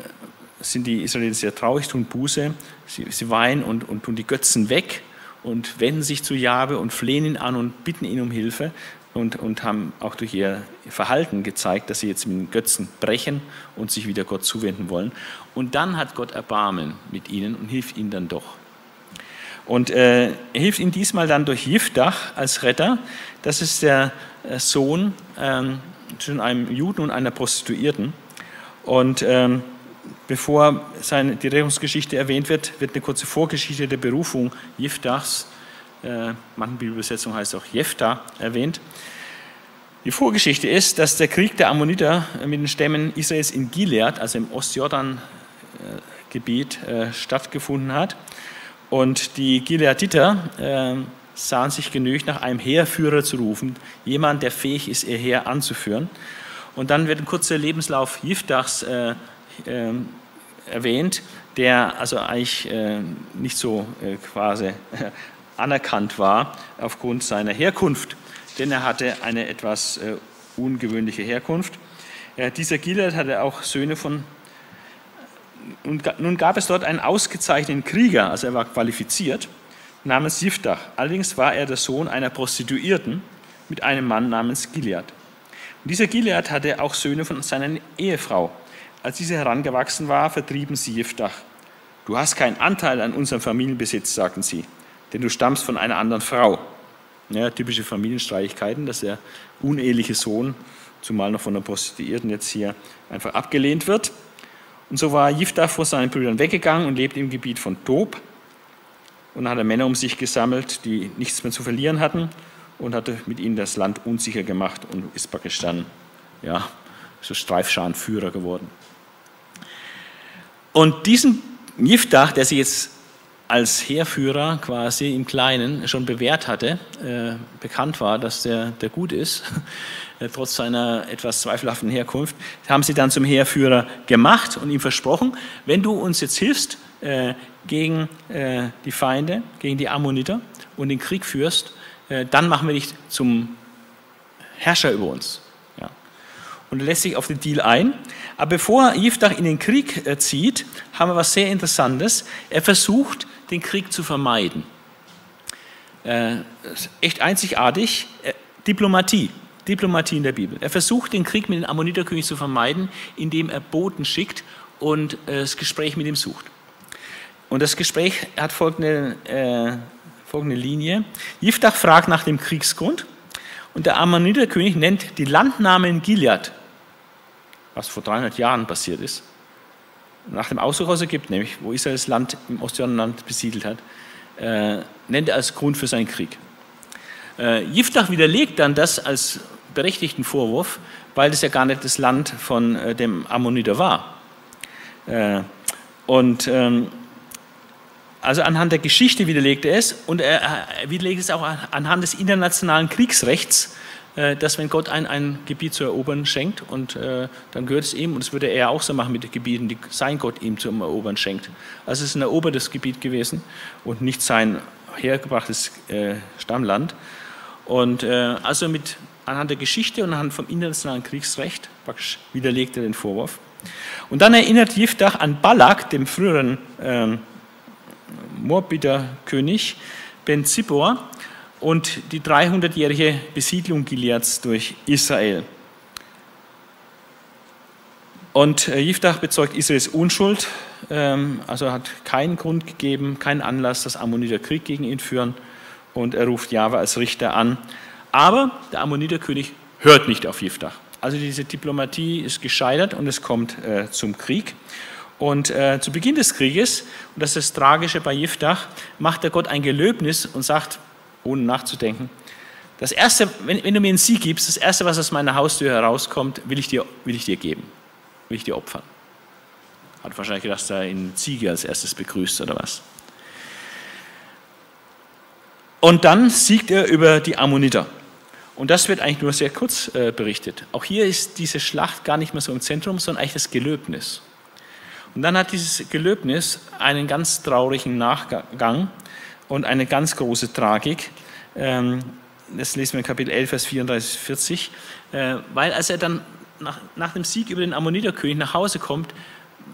sind die Israeliten sehr traurig, tun Buße, sie, sie weinen und, und tun die Götzen weg und wenden sich zu Jahwe und flehen ihn an und bitten ihn um Hilfe und, und haben auch durch ihr Verhalten gezeigt, dass sie jetzt mit den Götzen brechen und sich wieder Gott zuwenden wollen. Und dann hat Gott Erbarmen mit ihnen und hilft ihnen dann doch. Und äh, er hilft ihnen diesmal dann durch Jiftach als Retter. Das ist der äh, Sohn ähm, zwischen einem Juden und einer Prostituierten. Und ähm, bevor seine, die Rettungsgeschichte erwähnt wird, wird eine kurze Vorgeschichte der Berufung Jiftachs, äh, manchen Bibelübersetzung heißt auch Jephtha, erwähnt. Die Vorgeschichte ist, dass der Krieg der Ammoniter mit den Stämmen Israels in Gilead, also im Ostjordan-Gebiet, äh, stattgefunden hat. Und die Gileaditer äh, sahen sich genügt, nach einem Heerführer zu rufen, jemand, der fähig ist, ihr Heer anzuführen. Und dann wird ein kurzer Lebenslauf Jiftachs äh, äh, erwähnt, der also eigentlich äh, nicht so äh, quasi anerkannt war aufgrund seiner Herkunft, denn er hatte eine etwas äh, ungewöhnliche Herkunft. dieser Gilead hatte auch Söhne von nun gab es dort einen ausgezeichneten Krieger, also er war qualifiziert, namens Jiftach. Allerdings war er der Sohn einer Prostituierten mit einem Mann namens Gilead. Und dieser Gilead hatte auch Söhne von seiner Ehefrau. Als diese herangewachsen war, vertrieben sie Jiftach. Du hast keinen Anteil an unserem Familienbesitz, sagten sie, denn du stammst von einer anderen Frau. Ja, typische Familienstreitigkeiten, dass der uneheliche Sohn, zumal noch von der Prostituierten jetzt hier einfach abgelehnt wird. Und so war Jiftach vor seinen Brüdern weggegangen und lebte im Gebiet von Tob und hatte Männer um sich gesammelt, die nichts mehr zu verlieren hatten und hatte mit ihnen das Land unsicher gemacht und ist praktisch dann ja, so Streifscharenführer geworden. Und diesen Jiftach, der sich jetzt als Heerführer quasi im Kleinen schon bewährt hatte, äh, bekannt war, dass der, der gut ist, äh, trotz seiner etwas zweifelhaften Herkunft, haben sie dann zum Heerführer gemacht und ihm versprochen, wenn du uns jetzt hilfst äh, gegen äh, die Feinde, gegen die Ammoniter und den Krieg führst, äh, dann machen wir dich zum Herrscher über uns. Und lässt sich auf den Deal ein. Aber bevor Jiftach in den Krieg äh, zieht, haben wir was sehr Interessantes. Er versucht, den Krieg zu vermeiden. Äh, echt einzigartig. Äh, Diplomatie. Diplomatie in der Bibel. Er versucht, den Krieg mit dem Ammoniterkönig zu vermeiden, indem er Boten schickt und äh, das Gespräch mit ihm sucht. Und das Gespräch hat folgende, äh, folgende Linie. Jiftach fragt nach dem Kriegsgrund und der Ammoniterkönig nennt die Landnamen Gilead, was vor 300 Jahren passiert ist nach dem Ausdruck aus Ägypten, nämlich wo Israel das Land im Ostjordanland besiedelt hat, äh, nennt er als Grund für seinen Krieg. Äh, Jiftach widerlegt dann das als berechtigten Vorwurf, weil das ja gar nicht das Land von äh, dem Ammoniter war. Äh, und ähm, also anhand der Geschichte widerlegt er es und er, er widerlegt es auch anhand des internationalen Kriegsrechts, dass wenn Gott ein, ein Gebiet zu erobern schenkt und äh, dann gehört es ihm und das würde er auch so machen mit den Gebieten, die sein Gott ihm zum Erobern schenkt. Also es ist ein erobertes Gebiet gewesen und nicht sein hergebrachtes äh, Stammland. Und äh, also mit anhand der Geschichte und anhand vom internationalen Kriegsrecht widerlegt er den Vorwurf. Und dann erinnert Jiftach an Balak, dem früheren ähm, Moabiter König Ben Zippor, und die 300-jährige Besiedlung Gileads durch Israel. Und äh, Jiftach bezeugt Israels Unschuld, ähm, also hat keinen Grund gegeben, keinen Anlass, dass Ammoniter Krieg gegen ihn führen und er ruft Jahwe als Richter an. Aber der Ammoniterkönig hört nicht auf Jiftach. Also diese Diplomatie ist gescheitert und es kommt äh, zum Krieg. Und äh, zu Beginn des Krieges, und das ist das Tragische bei Jiftach, macht der Gott ein Gelöbnis und sagt, ohne nachzudenken. Das Erste, wenn, wenn, du mir einen Sieg gibst, das Erste, was aus meiner Haustür herauskommt, will ich dir, will ich dir geben, will ich dir opfern. Hat wahrscheinlich gedacht, dass er ihn Ziege als erstes begrüßt oder was. Und dann siegt er über die Ammoniter. Und das wird eigentlich nur sehr kurz äh, berichtet. Auch hier ist diese Schlacht gar nicht mehr so im Zentrum, sondern eigentlich das Gelöbnis. Und dann hat dieses Gelöbnis einen ganz traurigen Nachgang und eine ganz große Tragik, Ähm, das lesen wir in Kapitel 11, Vers 34, 40. Äh, weil als er dann nach, nach dem Sieg über den Ammoniterkönig nach Hause kommt,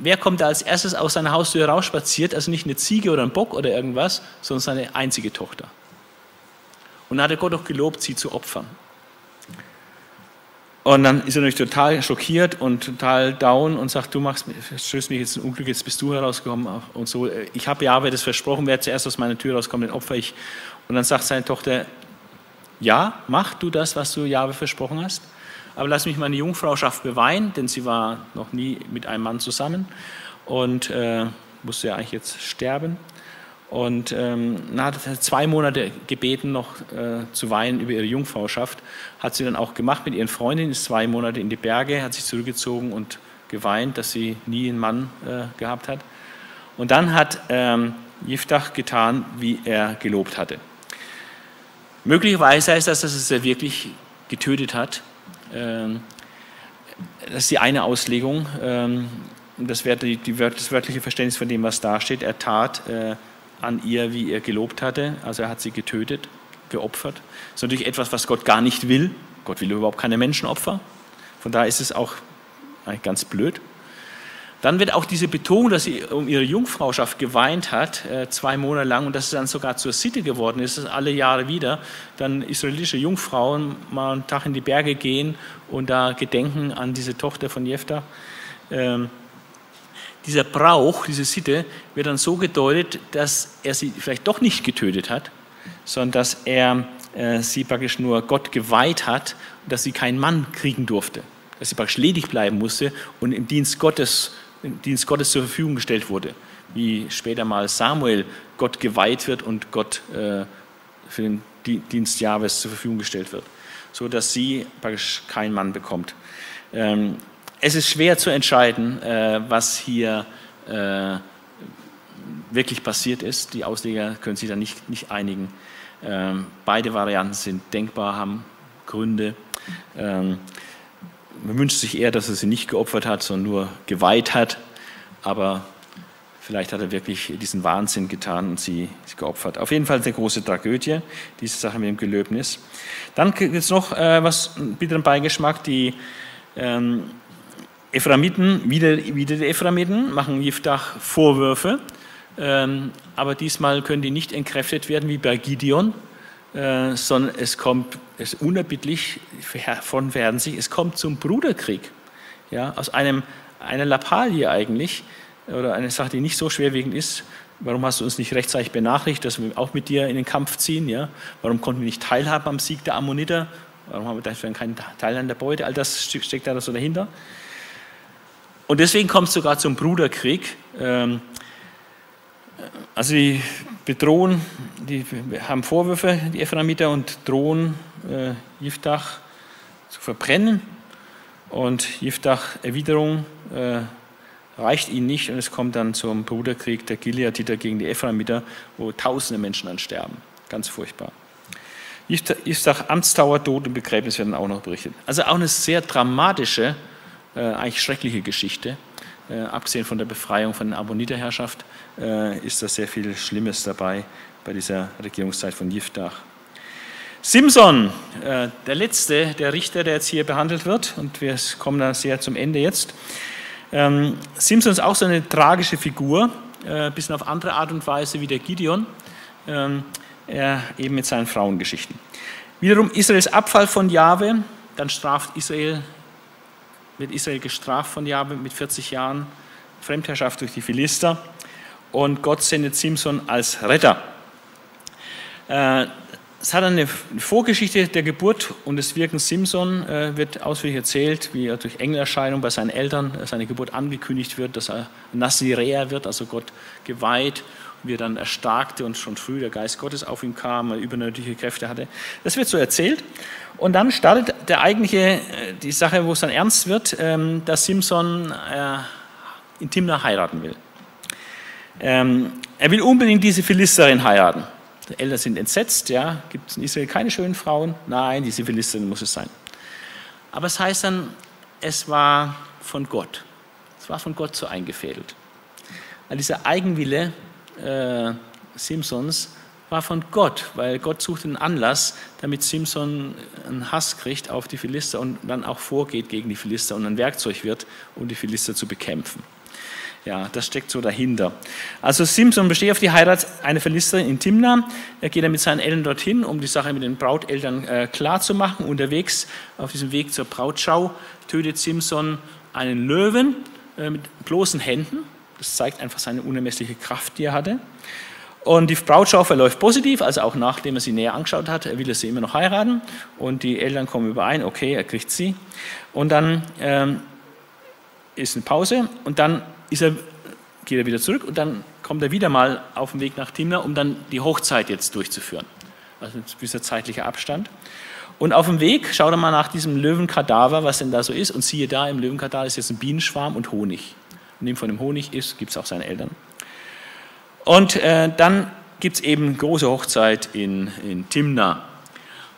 wer kommt da als erstes aus seiner Haustür rausspaziert? Also nicht eine Ziege oder ein Bock oder irgendwas, sondern seine einzige Tochter. Und dann hat er Gott auch gelobt, sie zu opfern. Und dann ist er natürlich total schockiert und total down und sagt, du machst, stößt mich jetzt ein Unglück, jetzt bist du herausgekommen und so. Ich habe Jahwe das versprochen, wer zuerst aus meiner Tür rauskommt, den opfer ich. Und dann sagt seine Tochter, ja, mach du das, was du Jahwe versprochen hast, aber lass mich meine Jungfrauschaft beweihen, denn sie war noch nie mit einem Mann zusammen und äh, musste ja eigentlich jetzt sterben. Und ähm, hat zwei Monate gebeten, noch äh, zu weinen über ihre Jungfrauschaft. Hat sie dann auch gemacht mit ihren Freundinnen, ist zwei Monate in die Berge, hat sich zurückgezogen und geweint, dass sie nie einen Mann äh, gehabt hat. Und dann hat ähm, Jiftach getan, wie er gelobt hatte. Möglicherweise heißt das, dass er wirklich getötet hat. Ähm, das ist die eine Auslegung. Ähm, das wäre das wörtliche Verständnis von dem, was da steht. Er tat äh, an ihr, wie er gelobt hatte. Also er hat sie getötet, geopfert. Das ist natürlich etwas, was Gott gar nicht will. Gott will überhaupt keine Menschenopfer. Von daher ist es auch eigentlich ganz blöd. Dann wird auch diese Betonung, dass sie um ihre Jungfrauschaft geweint hat, äh, zwei Monate lang, und dass es dann sogar zur Sitte geworden ist, dass alle Jahre wieder dann israelitische Jungfrauen mal einen Tag in die Berge gehen und da gedenken an diese Tochter von Jephthah. Dieser Brauch, diese Sitte, wird dann so gedeutet, dass er sie vielleicht doch nicht getötet hat, sondern dass er äh, sie praktisch nur Gott geweiht hat und dass sie keinen Mann kriegen durfte. Dass sie praktisch ledig bleiben musste und im Dienst Gottes, im Dienst Gottes zur Verfügung gestellt wurde. Wie später mal Samuel Gott geweiht wird und Gott äh, für den Dienst Jahwes zur Verfügung gestellt wird. So dass sie praktisch keinen Mann bekommt. Ähm, es ist schwer zu entscheiden, äh, was hier äh, wirklich passiert ist. Die Ausleger können sich da nicht, nicht einigen. Ähm, beide Varianten sind denkbar, haben Gründe. Ähm, man wünscht sich eher, dass er sie nicht geopfert hat, sondern nur geweiht hat. Aber vielleicht hat er wirklich diesen Wahnsinn getan und sie geopfert. Auf jeden Fall eine große Tragödie, diese Sache mit dem Gelöbnis. Dann gibt es noch äh, was, einen bitteren Beigeschmack, die ähm, Ephraimiten, wieder, wieder die Ephraimiten, machen Jiftach Vorwürfe, ähm, aber diesmal können die nicht entkräftet werden wie bei Gideon, äh, sondern es kommt, es unerbittlich von werden sich, es kommt zum Bruderkrieg. Ja, aus einem, einer Lappalie eigentlich, oder eine Sache, die nicht so schwerwiegend ist. Warum hast du uns nicht rechtzeitig benachrichtigt, dass wir auch mit dir in den Kampf ziehen? Ja? Warum konnten wir nicht teilhaben am Sieg der Ammoniter? Warum haben wir dafür keinen Teil an der Beute? All das steckt da so dahinter. Und deswegen kommt es sogar zum Bruderkrieg. Ähm, also die bedrohen, die haben Vorwürfe, die Ephraimiter, und drohen äh, Jiftach zu verbrennen. Und Jiftach Erwiderung äh, reicht ihnen nicht und es kommt dann zum Bruderkrieg der Gileaditer gegen die Ephraimiter, wo tausende Menschen dann sterben. Ganz furchtbar. Jiftach Amtsdauer, Tod und Begräbnis werden auch noch berichtet. Also auch eine sehr dramatische eigentlich schreckliche Geschichte. Äh, abgesehen von der Befreiung von der Ammoniterherrschaft äh, ist da sehr viel Schlimmes dabei bei dieser Regierungszeit von Jiftach. Simson, äh, der letzte der Richter, der jetzt hier behandelt wird, und wir kommen da sehr zum Ende jetzt. Ähm, Simson ist auch so eine tragische Figur, ein äh, bisschen auf andere Art und Weise wie der Gideon, ähm, er eben mit seinen Frauengeschichten. Wiederum Israels Abfall von Jahwe, dann straft Israel wird Israel gestraft von Jahwe mit 40 Jahren Fremdherrschaft durch die Philister und Gott sendet Simson als Retter. Äh, es hat eine Vorgeschichte der Geburt und des Wirkens Simson, äh, wird ausführlich erzählt, wie er durch Engelerscheinung bei seinen Eltern äh, seine Geburt angekündigt wird, dass er Naziräer wird, also Gott geweiht, wie er dann erstarkte und schon früh der Geist Gottes auf ihn kam, übernatürliche Kräfte hatte. Das wird so erzählt. Und dann startet der eigentliche, äh, die Sache, wo es dann ernst wird, ähm, dass Simson äh, in Timna heiraten will. Ähm, er will unbedingt diese Philisterin heiraten. Die Eltern sind entsetzt, ja, gibt es in Israel keine schönen Frauen? Nein, diese Philisterin muss es sein. Aber es heißt dann, es war von Gott. Es war von Gott so eingefädelt. Weil dieser Eigenwille äh, Simpsons
war von Gott, weil Gott suchte einen Anlass, damit Simson einen Hass kriegt auf die Philister und dann auch vorgeht gegen die Philister und ein Werkzeug wird, um die Philister zu bekämpfen. Ja, das steckt so dahinter. Also Simson besteht auf die Heirat einer Philisterin in Timna. Er geht dann mit seinen Eltern dorthin, um die Sache mit den Brauteltern äh, klar zu machen. Unterwegs auf diesem Weg zur Brautschau tötet Simson einen Löwen äh, mit bloßen Händen. Das zeigt einfach seine unermessliche Kraft, die er hatte. Und die Brautschau verläuft positiv, also auch nachdem er sie näher angeschaut hat, will er sie immer noch heiraten. Und die Eltern kommen überein, okay, er kriegt sie. Und dann ähm, ist eine Pause und dann er, geht er wieder zurück und dann kommt er wieder mal auf den Weg nach Timna, um dann die Hochzeit jetzt durchzuführen. Also ein gewisser zeitlicher Abstand. Und auf dem Weg schaut er mal nach diesem Löwenkadaver, was denn da so ist. Und siehe da, im Löwenkadaver ist jetzt ein Bienenschwarm und Honig. Und neben von dem Honig ist, gibt es auch seine Eltern. Und äh, dann gibt es eben große Hochzeit in, in Timna.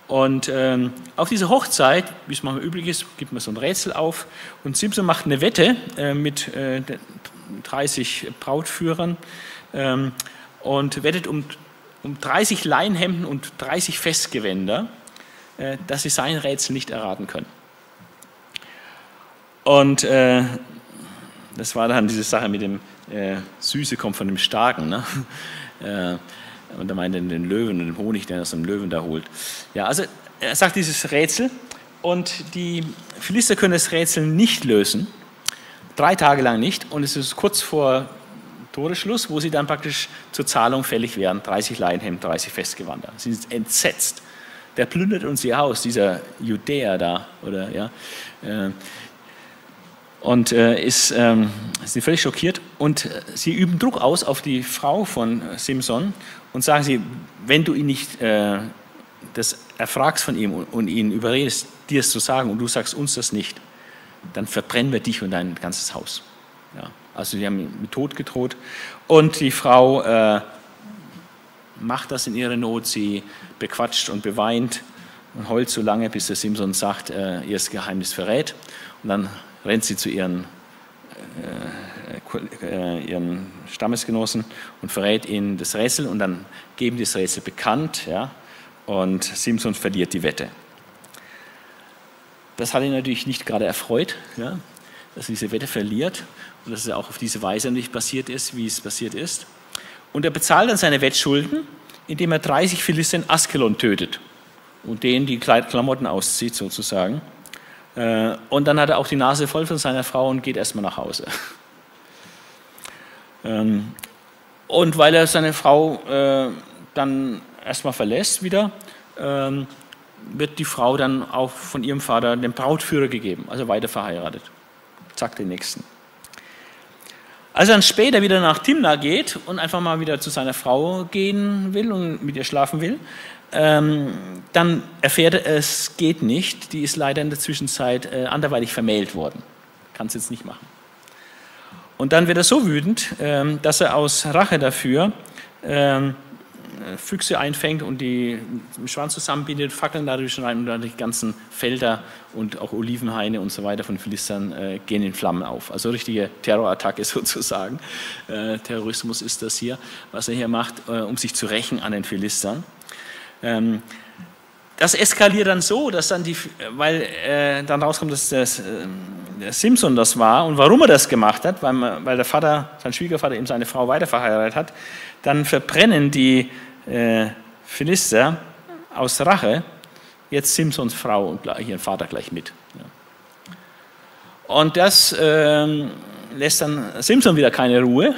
Und ähm, auf diese Hochzeit, wie es manchmal üblich ist, gibt man so ein Rätsel auf. Und Simpson macht eine Wette äh, mit äh, 30 Brautführern ähm, und wettet um, um 30 Leinhemden und 30 Festgewänder, äh, dass sie sein Rätsel nicht erraten können. Und äh, das war dann diese Sache mit dem äh, Süße kommt von dem Starken. Ne? Äh, und er meint den Löwen und den Honig, den er aus dem Löwen da holt. Ja, also er sagt dieses Rätsel und die Philister können das Rätsel nicht lösen, drei Tage lang nicht und es ist kurz vor Toreschluss, wo sie dann praktisch zur Zahlung fällig werden, 30 Leinhemden, 30 Festgewander. Sie sind entsetzt. Der plündert uns ihr Haus, dieser Judäer da, oder ja. Äh, und äh, ist, ähm, sind völlig schockiert und äh, sie üben Druck aus auf die Frau von Simson und sagen sie, wenn du ihn nicht äh, das erfragst von ihm und, und ihn überredest, dir es zu sagen und du sagst uns das nicht, dann verbrennen wir dich und dein ganzes Haus. Ja, also sie haben mit Tod gedroht und die Frau äh, macht das in ihrer Not, sie bequatscht und beweint und heult so lange, bis der Simson sagt, äh, ihr Geheimnis verrät und dann rennt sie zu ihren, äh, äh, ihren Stammesgenossen und verrät ihnen das Rätsel und dann geben die das Rätsel bekannt ja, und Simpson verliert die Wette. Das hat ihn natürlich nicht gerade erfreut, ja, dass er diese Wette verliert und dass es auch auf diese Weise nicht passiert ist, wie es passiert ist. Und er bezahlt dann seine Wettschulden, indem er 30 Philister in Askelon tötet und denen die Klamotten auszieht sozusagen. Äh, und dann hat er auch die Nase voll von seiner Frau und geht erstmal nach Hause. Ähm, und weil er seine Frau äh, dann erstmal verlässt wieder, ähm, wird die Frau dann auch von ihrem Vater dem Brautführer gegeben, also weiter verheiratet. Zack, den nächsten. Als er dann später wieder nach Timna geht und einfach mal wieder zu seiner Frau gehen will und mit ihr schlafen will, ähm, dann erfährt er, es geht nicht. Die ist leider in der Zwischenzeit äh, anderweitig vermählt worden. Kann es jetzt nicht machen. Und dann wird er so wütend, ähm, dass er aus Rache dafür ähm, Füchse einfängt und die im Schwanz zusammenbindet, Fackeln dadurch rein und dann die ganzen Felder und auch Olivenhaine und so weiter von Philistern äh, gehen in Flammen auf. Also richtige Terrorattacke sozusagen. Äh, Terrorismus ist das hier, was er hier macht, äh, um sich zu rächen an den Philistern. Ähm, das eskaliert dann so, dass dann die, weil äh, dann rauskommt, dass das, äh, der Simpson das war und warum er das gemacht hat, weil, weil der Vater, sein Schwiegervater eben seine Frau weiter verheiratet hat, dann verbrennen die äh, Philister aus Rache jetzt Simpsons Frau und ihren Vater gleich mit. Ja. Und das ähm, lässt dann Simpson wieder keine Ruhe.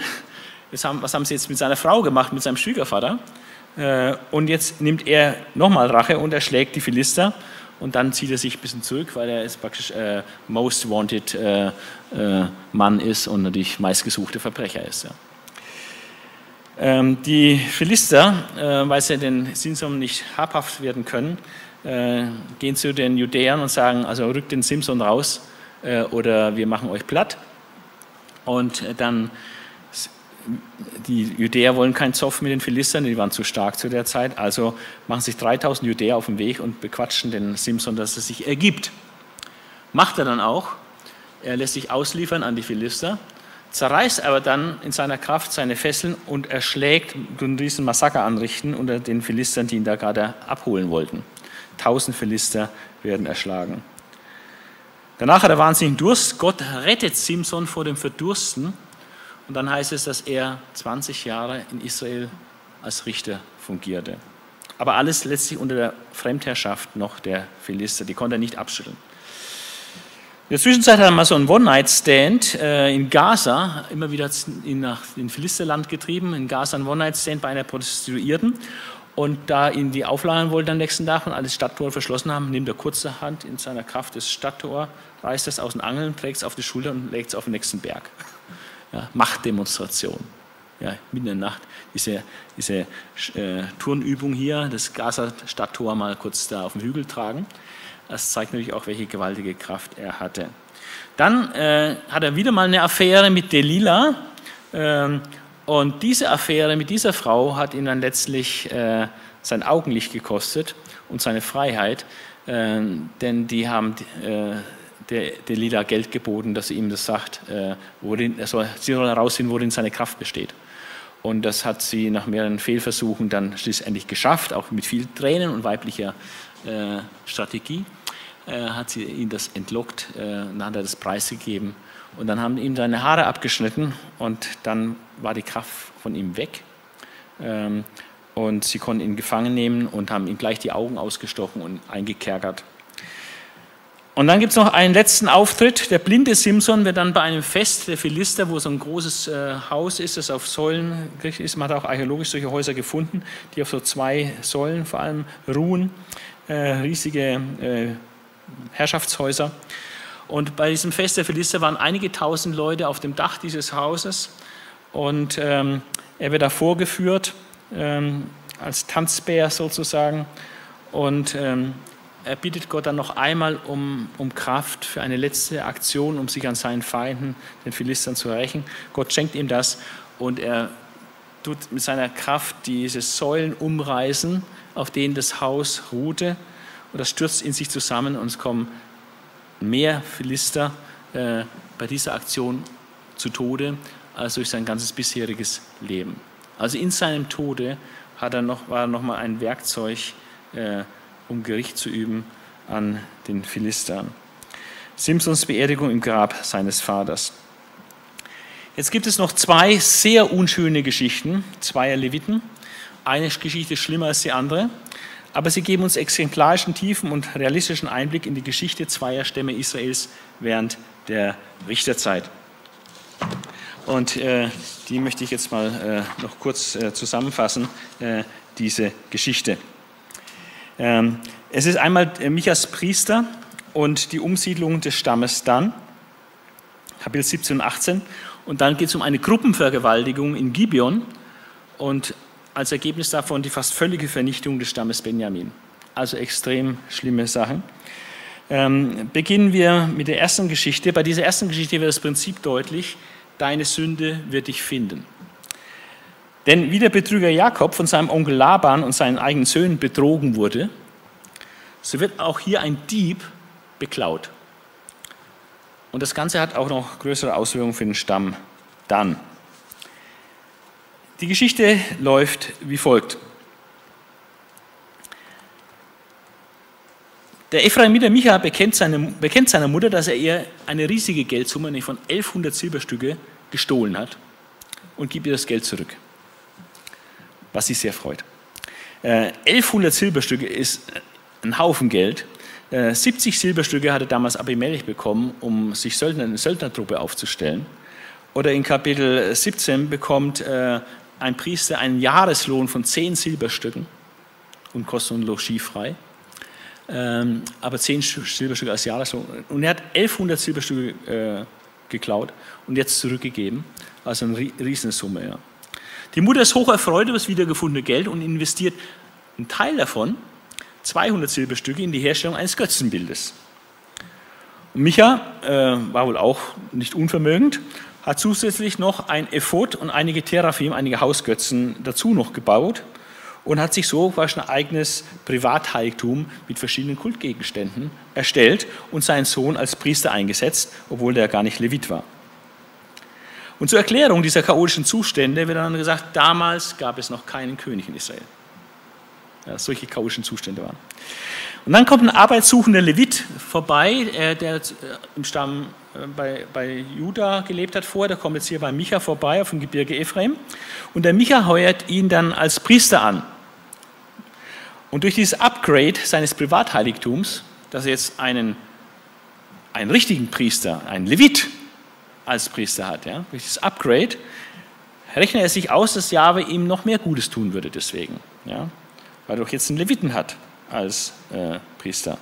Haben, was haben sie jetzt mit seiner Frau gemacht, mit seinem Schwiegervater? Äh, und jetzt nimmt er nochmal Rache und erschlägt die Philister. Und dann zieht er sich ein bisschen zurück, weil er ist praktisch äh, Most Wanted äh, äh, Mann ist und natürlich meistgesuchte Verbrecher ist. Ja. Ähm, die Philister, äh, weil sie den Simson nicht habhaft werden können, äh, gehen zu den Judäern und sagen, also rückt den Simson raus oder wir machen euch platt. Und dann die Judäer wollen keinen Zoff mit den Philistern, die waren zu stark zu der Zeit, also machen sich 3000 Judäer auf den Weg und bequatschen den Simson, dass es sich ergibt. Macht er dann auch. Er lässt sich ausliefern an die Philister zerreißt aber dann in seiner Kraft seine Fesseln und erschlägt und diesen Massaker anrichten unter den Philistern, die ihn da gerade abholen wollten. Tausend Philister werden erschlagen. Danach hat er wahnsinnigen Durst. Gott rettet Simson vor dem Verdursten. Und dann heißt es, dass er 20 Jahre in Israel als Richter fungierte. Aber alles letztlich unter der Fremdherrschaft noch der Philister. Die konnte er nicht abschütteln. In der Zwischenzeit hat er mal so einen One-Night-Stand äh, in Gaza, immer wieder in, nach in Philisterland getrieben, in Gaza einen One-Night-Stand bei einer Prostituierten. Und da ihn die aufladen wollten am nächsten Tag und alle Stadttore verschlossen haben, nimmt er kurzerhand in seiner Kraft das Stadttor, reißt es aus den Angeln, trägt es auf die Schulter und legt es auf den nächsten Berg. Ja, Machtdemonstration. Ja, mitten in der Nacht. Diese, diese äh, Turnübung hier, das Gaza-Stadttor mal kurz da auf dem Hügel tragen. Das zeigt natürlich auch, welche gewaltige Kraft er hatte. Dann äh, hat er wieder mal eine Affäre mit Delila. Ähm, und diese Affäre mit dieser Frau hat ihn dann letztlich äh, sein Augenlicht gekostet und seine Freiheit. Äh, denn die haben äh, der, der Lila Geld geboten, dass sie ihm das sagt, äh, worin, soll, sie soll herausfinden, worin seine Kraft besteht. Und das hat sie nach mehreren Fehlversuchen dann schließlich geschafft, auch mit viel Tränen und weiblicher äh, Strategie äh, hat sie ihm das entlockt, äh, dann hat er das preisgegeben und dann haben ihm seine Haare abgeschnitten und dann war die Kraft von ihm weg. Ähm, und sie konnten ihn gefangen nehmen und haben ihm gleich die Augen ausgestochen und eingekerkert. Und dann gibt es noch einen letzten Auftritt. Der blinde Simson wird dann bei einem Fest der Philister, wo so ein großes äh, Haus ist, das auf Säulen ist, man hat auch archäologisch solche Häuser gefunden, die auf so zwei Säulen vor allem ruhen, äh, riesige äh, Herrschaftshäuser. Und bei diesem Fest der Philister waren einige tausend Leute auf dem Dach dieses Hauses und ähm, er wird da vorgeführt ähm, als Tanzbär sozusagen und ähm, er bittet Gott dann noch einmal um, um Kraft für eine letzte Aktion, um sich an seinen Feinden, den Philistern, zu rächen. Gott schenkt ihm das und er tut mit seiner Kraft diese Säulen umreißen, auf denen das Haus ruhte. Und das stürzt in sich zusammen und es kommen mehr Philister äh, bei dieser Aktion zu Tode als durch sein ganzes bisheriges Leben. Also in seinem Tode hat er noch, war er nochmal ein Werkzeug, äh, um Gericht zu üben an den Philistern. Simsons Beerdigung im Grab seines Vaters. Jetzt gibt es noch zwei sehr unschöne Geschichten zweier Leviten. Eine Geschichte ist schlimmer als die andere, aber sie geben uns exemplarischen, tiefen und realistischen Einblick in die Geschichte zweier Stämme Israels während der Richterzeit. Und äh, die möchte ich jetzt mal äh, noch kurz äh, zusammenfassen, äh, diese Geschichte. Ähm, es ist einmal äh, Michas Priester und die Umsiedlung des Stammes dann, Kapitel 17 und 18. Und dann geht es um eine Gruppenvergewaltigung in Gibeon und als Ergebnis davon die fast völlige Vernichtung des Stammes Benjamin. Also extrem schlimme Sachen. Ähm, beginnen wir mit der ersten Geschichte. Bei dieser ersten Geschichte wird das Prinzip deutlich, deine Sünde wird dich finden. Denn wie der Betrüger Jakob von seinem Onkel Laban und seinen eigenen Söhnen betrogen wurde, so wird auch hier ein Dieb beklaut. Und das Ganze hat auch noch größere Auswirkungen für den Stamm dann. Die Geschichte läuft wie folgt. Der Ephraimiter Micha bekennt, seine, bekennt seiner Mutter, dass er ihr eine riesige Geldsumme von 1100 Silberstücke gestohlen hat und gibt ihr das Geld zurück was sie sehr freut. Äh, 1100 Silberstücke ist ein Haufen Geld. Äh, 70 Silberstücke hatte damals Abimelech bekommen, um sich Söldner, eine Söldnertruppe aufzustellen. Oder in Kapitel 17 bekommt äh, ein Priester einen Jahreslohn von 10 Silberstücken und Kosten und Logis frei. Ähm, aber 10 Silberstücke als Jahreslohn. Und er hat 1100 Silberstücke äh, geklaut und jetzt zurückgegeben. Also eine Riesensumme. Ja. Die Mutter ist hoch erfreut über das wiedergefundene Geld und investiert einen Teil davon, 200 Silberstücke, in die Herstellung eines Götzenbildes. Und Micha äh, war wohl auch nicht unvermögend, hat zusätzlich noch ein Ephod und einige Teraphim, einige Hausgötzen dazu noch gebaut und hat sich so fast ein eigenes Privatheiligtum mit verschiedenen Kultgegenständen erstellt und seinen Sohn als Priester eingesetzt, obwohl der gar nicht Levit war. Und zur Erklärung dieser chaotischen Zustände wird dann gesagt, damals gab es noch keinen König in Israel. Ja, solche chaotischen Zustände waren. Und dann kommt ein arbeitssuchender Levit vorbei, äh, der äh, im Stamm äh, bei, bei Juda gelebt hat vorher. Der kommt jetzt hier bei Micha vorbei auf dem Gebirge Ephraim. Und der Micha heuert ihn dann als Priester an. Und durch dieses Upgrade seines Privatheiligtums, dass er jetzt einen, einen richtigen Priester, einen Levit als Priester hat, ja, durch dieses Upgrade, rechnet er sich aus, dass Jahwe ihm noch mehr Gutes tun würde deswegen. Ja, weil er doch jetzt einen Leviten hat als äh, Priester.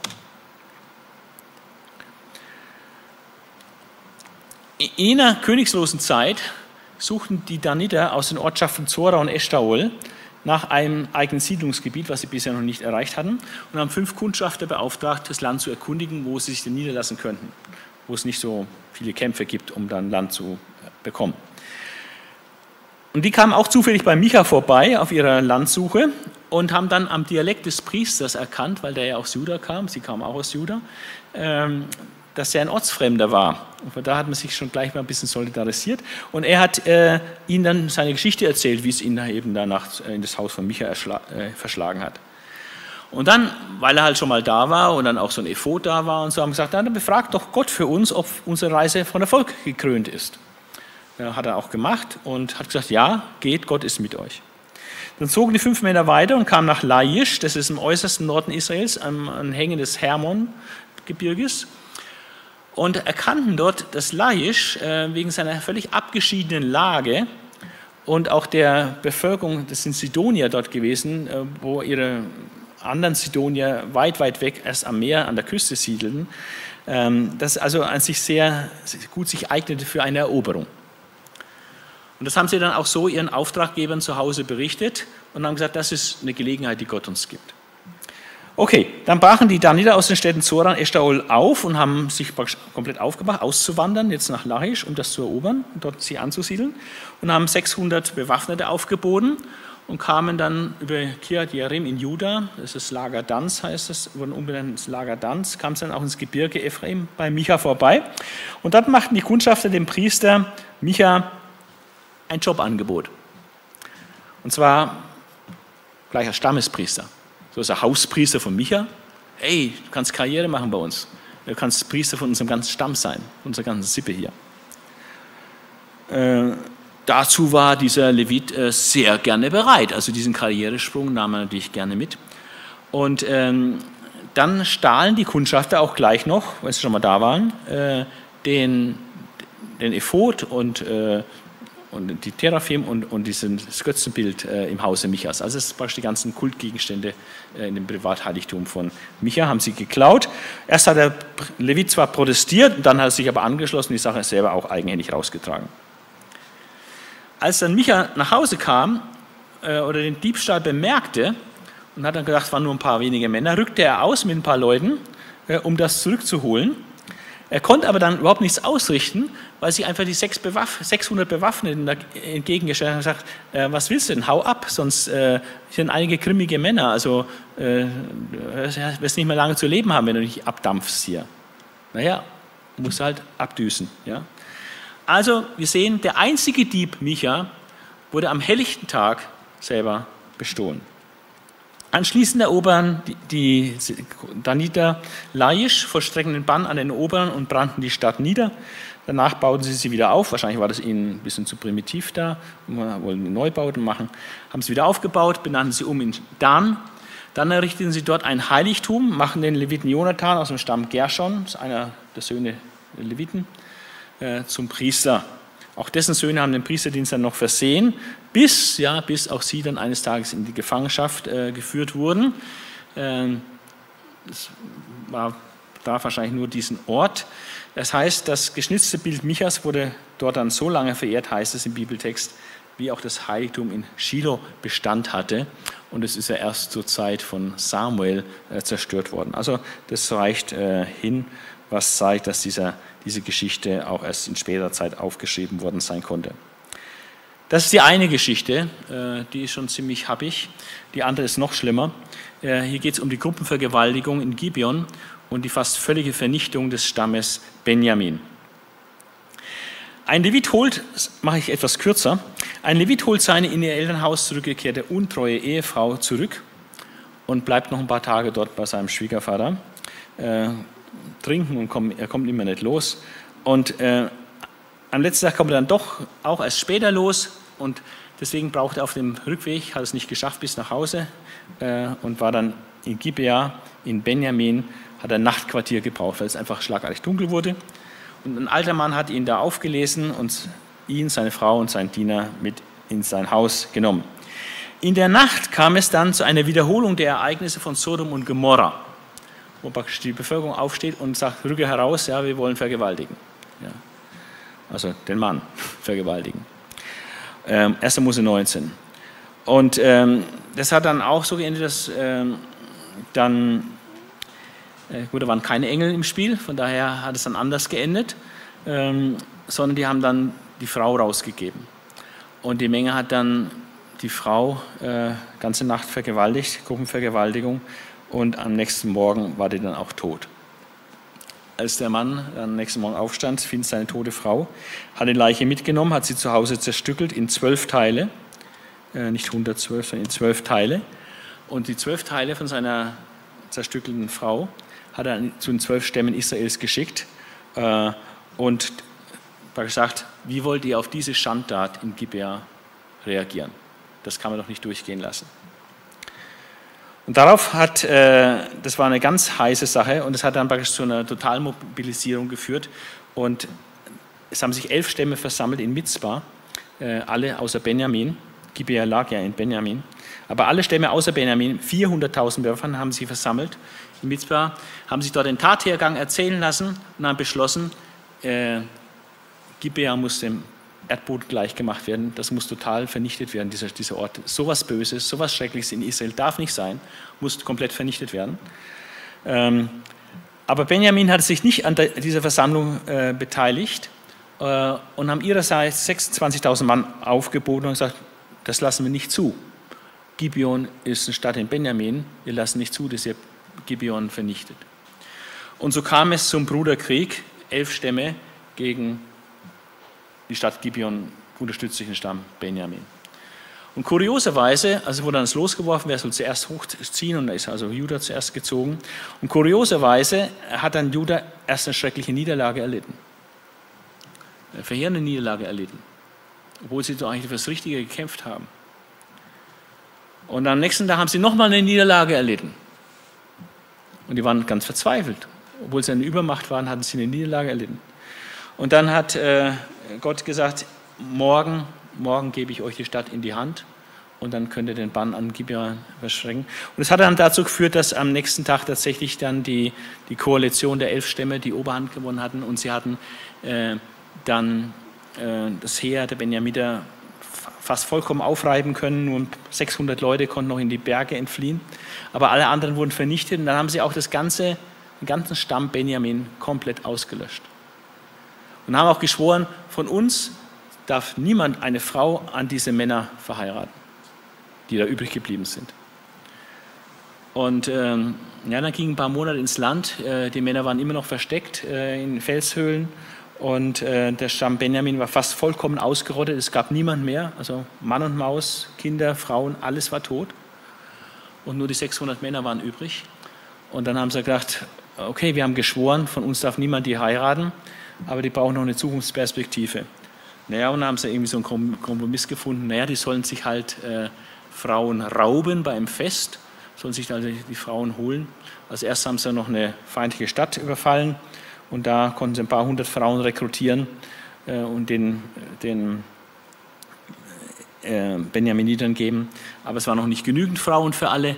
In jener königslosen Zeit suchten die Daniter aus den Ortschaften Zora und Eshtaol nach einem eigenen Siedlungsgebiet, was sie bisher noch nicht erreicht hatten, und haben fünf Kundschafter beauftragt, das Land zu erkundigen, wo sie sich denn niederlassen könnten, wo es nicht so viele Kämpfe gibt, um dann Land zu bekommen. Und die kamen auch zufällig bei Micha vorbei auf ihrer Landsuche und haben dann am Dialekt des Priesters erkannt, weil der ja aus Juda kam, sie kam auch aus Juda, ähm, dass er ein Ortsfremder war. Und von da hat man sich schon gleich mal ein bisschen solidarisiert. Und er hat äh, ihnen dann seine Geschichte erzählt, wie es ihn eben danach äh, in das Haus von Micha äh, verschlagen hat. Und dann, weil er halt schon mal da war und dann auch so ein Ephod da war und so, haben gesagt, dann befragt doch Gott für uns, ob unsere Reise von Erfolg gekrönt ist. Ja, hat er auch gemacht und hat gesagt, ja, geht, Gott ist mit euch. Dann zogen die fünf Männer weiter und kamen nach Laish, das ist im äußersten Norden Israels, am, Hängen des Hermon-Gebirges und erkannten dort das Laish äh, wegen seiner völlig abgeschiedenen Lage und auch der Bevölkerung, das sind Sidonier dort gewesen, äh, wo ihre anderen Sidonier weit, weit weg erst am Meer, an der Küste siedelten, ähm, das also an sich sehr gut sich eignete für eine Eroberung. Und das haben sie dann auch so ihren Auftraggebern zu Hause berichtet und haben gesagt, das ist eine Gelegenheit, die Gott uns gibt. Okay, dann brachen die Daniter aus den Städten Zoran, Eshtaol auf und haben sich komplett aufgemacht, auszuwandern, jetzt nach Lachish, um das zu erobern dort sie anzusiedeln. Und haben 600 Bewaffnete aufgeboten und kamen dann über Kiryat Jerim in Juda, das ist Lager Danz, heißt es, wurden umbenannt ins Lager Danz, kam dann auch ins Gebirge Ephraim bei Micha vorbei. Und dort machten die Kundschafter dem Priester Micha ein Jobangebot. Und zwar gleich als Stammespriester. So ist er Hauspriester von Micha. Hey, du kannst Karriere machen bei uns. Du kannst Priester von unserem ganzen Stamm sein, unserer ganzen Sippe hier. Äh, dazu war dieser Levit äh, sehr gerne bereit. Also diesen Karrieresprung nahm er natürlich gerne mit. Und ähm, dann stahlen die Kundschafter auch gleich noch, weil sie schon mal da waren, äh, den, den Ephod und äh, und die Teraphim und, und dieses Götzenbild im Hause Michas. Also es ist praktisch die ganzen Kultgegenstände in dem Privatheiligtum von Micha, haben sie geklaut. Erst hat der Levit zwar protestiert, dann hat er sich aber angeschlossen, die Sache selber auch eigenhändig rausgetragen. Als dann Micha nach Hause kam äh, oder den Diebstahl bemerkte und hat dann gedacht, es waren nur ein paar wenige Männer, rückte er aus mit ein paar Leuten, äh, um das zurückzuholen. Er konnte aber dann überhaupt nichts ausrichten, weil sich einfach die 600 Bewaffneten entgegengestellt haben und gesagt, äh, was willst du denn, hau ab, sonst äh, sind einige grimmige Männer, also äh, du wirst nicht mehr lange zu leben haben, wenn du nicht abdampfst hier. Naja, musst halt abdüsen. Ja? Also wir sehen, der einzige Dieb, Micha, wurde am helllichten Tag selber bestohlen. Anschließend erobern die, Daniter Laisch, vollstrecken den Bann an den Oberen und brannten die Stadt nieder. Danach bauten sie sie wieder auf. Wahrscheinlich war das ihnen ein bisschen zu primitiv da, wollten Neubauten machen. Haben sie wieder aufgebaut, benannten sie um in Dan. Dann errichteten sie dort ein Heiligtum, machen den Leviten Jonathan aus dem Stamm Gershon, einer der Söhne der Leviten, äh, zum Priester. Auch dessen Söhne haben den Priesterdienst dann noch versehen, bis, ja, bis auch sie dann eines Tages in die Gefangenschaft äh, geführt wurden. Ähm, das war, da wahrscheinlich nur diesen Ort. Das heißt, das geschnitzte Bild Michas wurde dort dann so lange verehrt, heißt es im Bibeltext, wie auch das Heiligtum in Shiloh Bestand hatte. Und es ist ja erst zur Zeit von Samuel äh, zerstört worden. Also das reicht äh, hin, was zeigt, dass dieser, diese Geschichte auch erst in späterer Zeit aufgeschrieben worden sein konnte. Das ist die eine Geschichte, äh, die ist schon ziemlich happig. Die andere ist noch schlimmer. Äh, hier geht es um die Gruppenvergewaltigung in Gibeon und die fast völlige Vernichtung des Stammes Benjamin. Ein Levit holt, mache ich etwas kürzer, ein Levit holt seine in ihr Elternhaus zurückgekehrte untreue Ehefrau zurück und bleibt noch ein paar Tage dort bei seinem Schwiegervater. Trinken und komm, er kommt immer nicht los. Und äh, am letzten Tag kommt er dann doch auch erst später los und deswegen braucht er auf dem Rückweg, hat es nicht geschafft bis nach Hause äh, und war dann in Gibea, in Benjamin, hat ein Nachtquartier gebraucht, weil es einfach schlagartig dunkel wurde. Und ein alter Mann hat ihn da aufgelesen und ihn, seine Frau und seinen Diener mit in sein Haus genommen. In der Nacht kam es dann zu einer Wiederholung der Ereignisse von Sodom und Gomorra, wo praktisch die Bevölkerung aufsteht und sagt, rücke heraus, ja, wir wollen vergewaltigen. Ja. Also den Mann vergewaltigen. Ähm, 1. Mose 19. Und ähm, das hat dann auch so geendet, dass ähm, dann äh, gut, da waren keine Engel im Spiel, von daher hat es dann anders geendet, ähm, sondern die haben dann die Frau rausgegeben. Und die Menge hat dann die Frau äh, ganze Nacht vergewaltigt, Gruppenvergewaltigung, und am nächsten Morgen war die dann auch tot. Als der Mann am nächsten Morgen aufstand, findet seine tote Frau, hat die Leiche mitgenommen, hat sie zu Hause zerstückelt in zwölf Teile, äh, nicht 112, sondern in zwölf Teile. Und die zwölf Teile von seiner zerstückelten Frau hat er zu den zwölf Stämmen Israels geschickt äh, und gesagt, wie wollt ihr auf diese Schandtat in Gibea reagieren? Das kann man doch nicht durchgehen lassen. Und darauf hat, äh, das war eine ganz heiße Sache und es hat dann praktisch zu einer Totalmobilisierung geführt und es haben sich elf Stämme versammelt in Mitzbah, äh, alle außer Benjamin. Gibea lag ja in Benjamin. Aber alle Stämme außer Benjamin, 400.000 Werfern, haben sie versammelt in Mitzvah, haben sich dort den Tathergang erzählen lassen und haben beschlossen, äh, Gibea muss dem Erdboden gleichgemacht werden, das muss total vernichtet werden, dieser, dieser Ort. So was Böses, so was Schreckliches in Israel darf nicht sein, muss komplett vernichtet werden. Ähm, aber Benjamin hat sich nicht an der, dieser Versammlung äh, beteiligt äh, und haben ihrerseits 26.000 Mann aufgeboten und gesagt, das lassen wir nicht zu. Gibeon ist eine Stadt in Benjamin, wir lassen nicht zu, dass ihr Gibeon vernichtet. Und so kam es zum Bruderkrieg, elf Stämme gegen die Stadt Gibeon, unterstützt durch den Stamm Benjamin. Und kurioserweise, also wurde dann das losgeworfen, wer soll zuerst hochziehen, und da ist also Judah zuerst gezogen. Und kurioserweise hat dann Judah erst eine schreckliche Niederlage erlitten. Eine verheerende Niederlage erlitten. Obwohl sie doch eigentlich für das Richtige gekämpft haben. Und am nächsten Tag haben sie nochmal eine Niederlage erlitten. Und die waren ganz verzweifelt. Obwohl sie eine Übermacht waren, hatten sie eine Niederlage erlitten. Und dann hat äh, Gott gesagt, morgen, morgen gebe ich euch die Stadt in die Hand und dann könnt ihr den Bann an Gibeon verschränken. Und es hat dann dazu geführt, dass am nächsten Tag tatsächlich dann die, die Koalition der elf Stämme die Oberhand gewonnen hatten und sie hatten äh, dann äh, das Heer der Benjamiter fast vollkommen aufreiben können. Nur 600 Leute konnten noch in die Berge entfliehen. Aber alle anderen wurden vernichtet. Und dann haben sie auch das ganze, den ganzen Stamm Benjamin komplett ausgelöscht. Und haben auch geschworen, von uns darf niemand eine Frau an diese Männer verheiraten, die da übrig geblieben sind. Und ähm, ja, dann gingen ein paar Monate ins Land. Äh, die Männer waren immer noch versteckt äh, in Felshöhlen und äh, der Stamm Benjamin war fast vollkommen ausgerottet. Es gab niemand mehr. Also Mann und Maus, Kinder, Frauen, alles war tot. Und nur die 600 Männer waren übrig. Und dann haben sie gedacht, okay, wir haben geschworen, von uns darf niemand die heiraten, aber die brauchen noch eine Zukunftsperspektive. Naja, und dann haben sie irgendwie so einen Kompromiss gefunden. Naja, die sollen sich halt äh, Frauen rauben bei einem Fest, sollen sich also die Frauen holen. Als erstes haben sie noch eine feindliche Stadt überfallen und da konnten sie ein paar hundert Frauen rekrutieren äh, und den, den äh, Benjaminitern geben. Aber es waren noch nicht genügend Frauen für alle.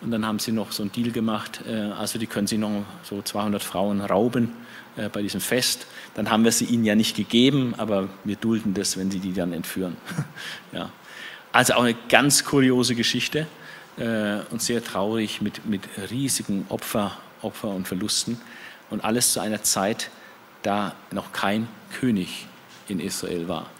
Und dann haben sie noch so einen Deal gemacht. Äh, also die können sie noch so 200 Frauen rauben äh, bei diesem Fest. Dann haben wir sie ihnen ja nicht gegeben, aber wir dulden das, wenn sie die dann entführen. ja. Also auch eine ganz kuriose Geschichte äh, und sehr traurig mit, mit riesigen Opfer, Opfer und Verlusten. Und alles zu einer Zeit, da noch kein König in Israel war.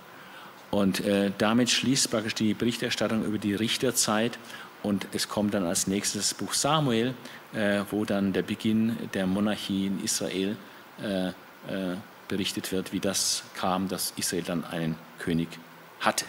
Und äh, damit schließt praktisch die Berichterstattung über die Richterzeit und es kommt dann als nächstes das Buch Samuel, äh, wo dann der Beginn der Monarchie in Israel äh, äh berichtet wird, wie das kam, dass Israel dann einen König hatte.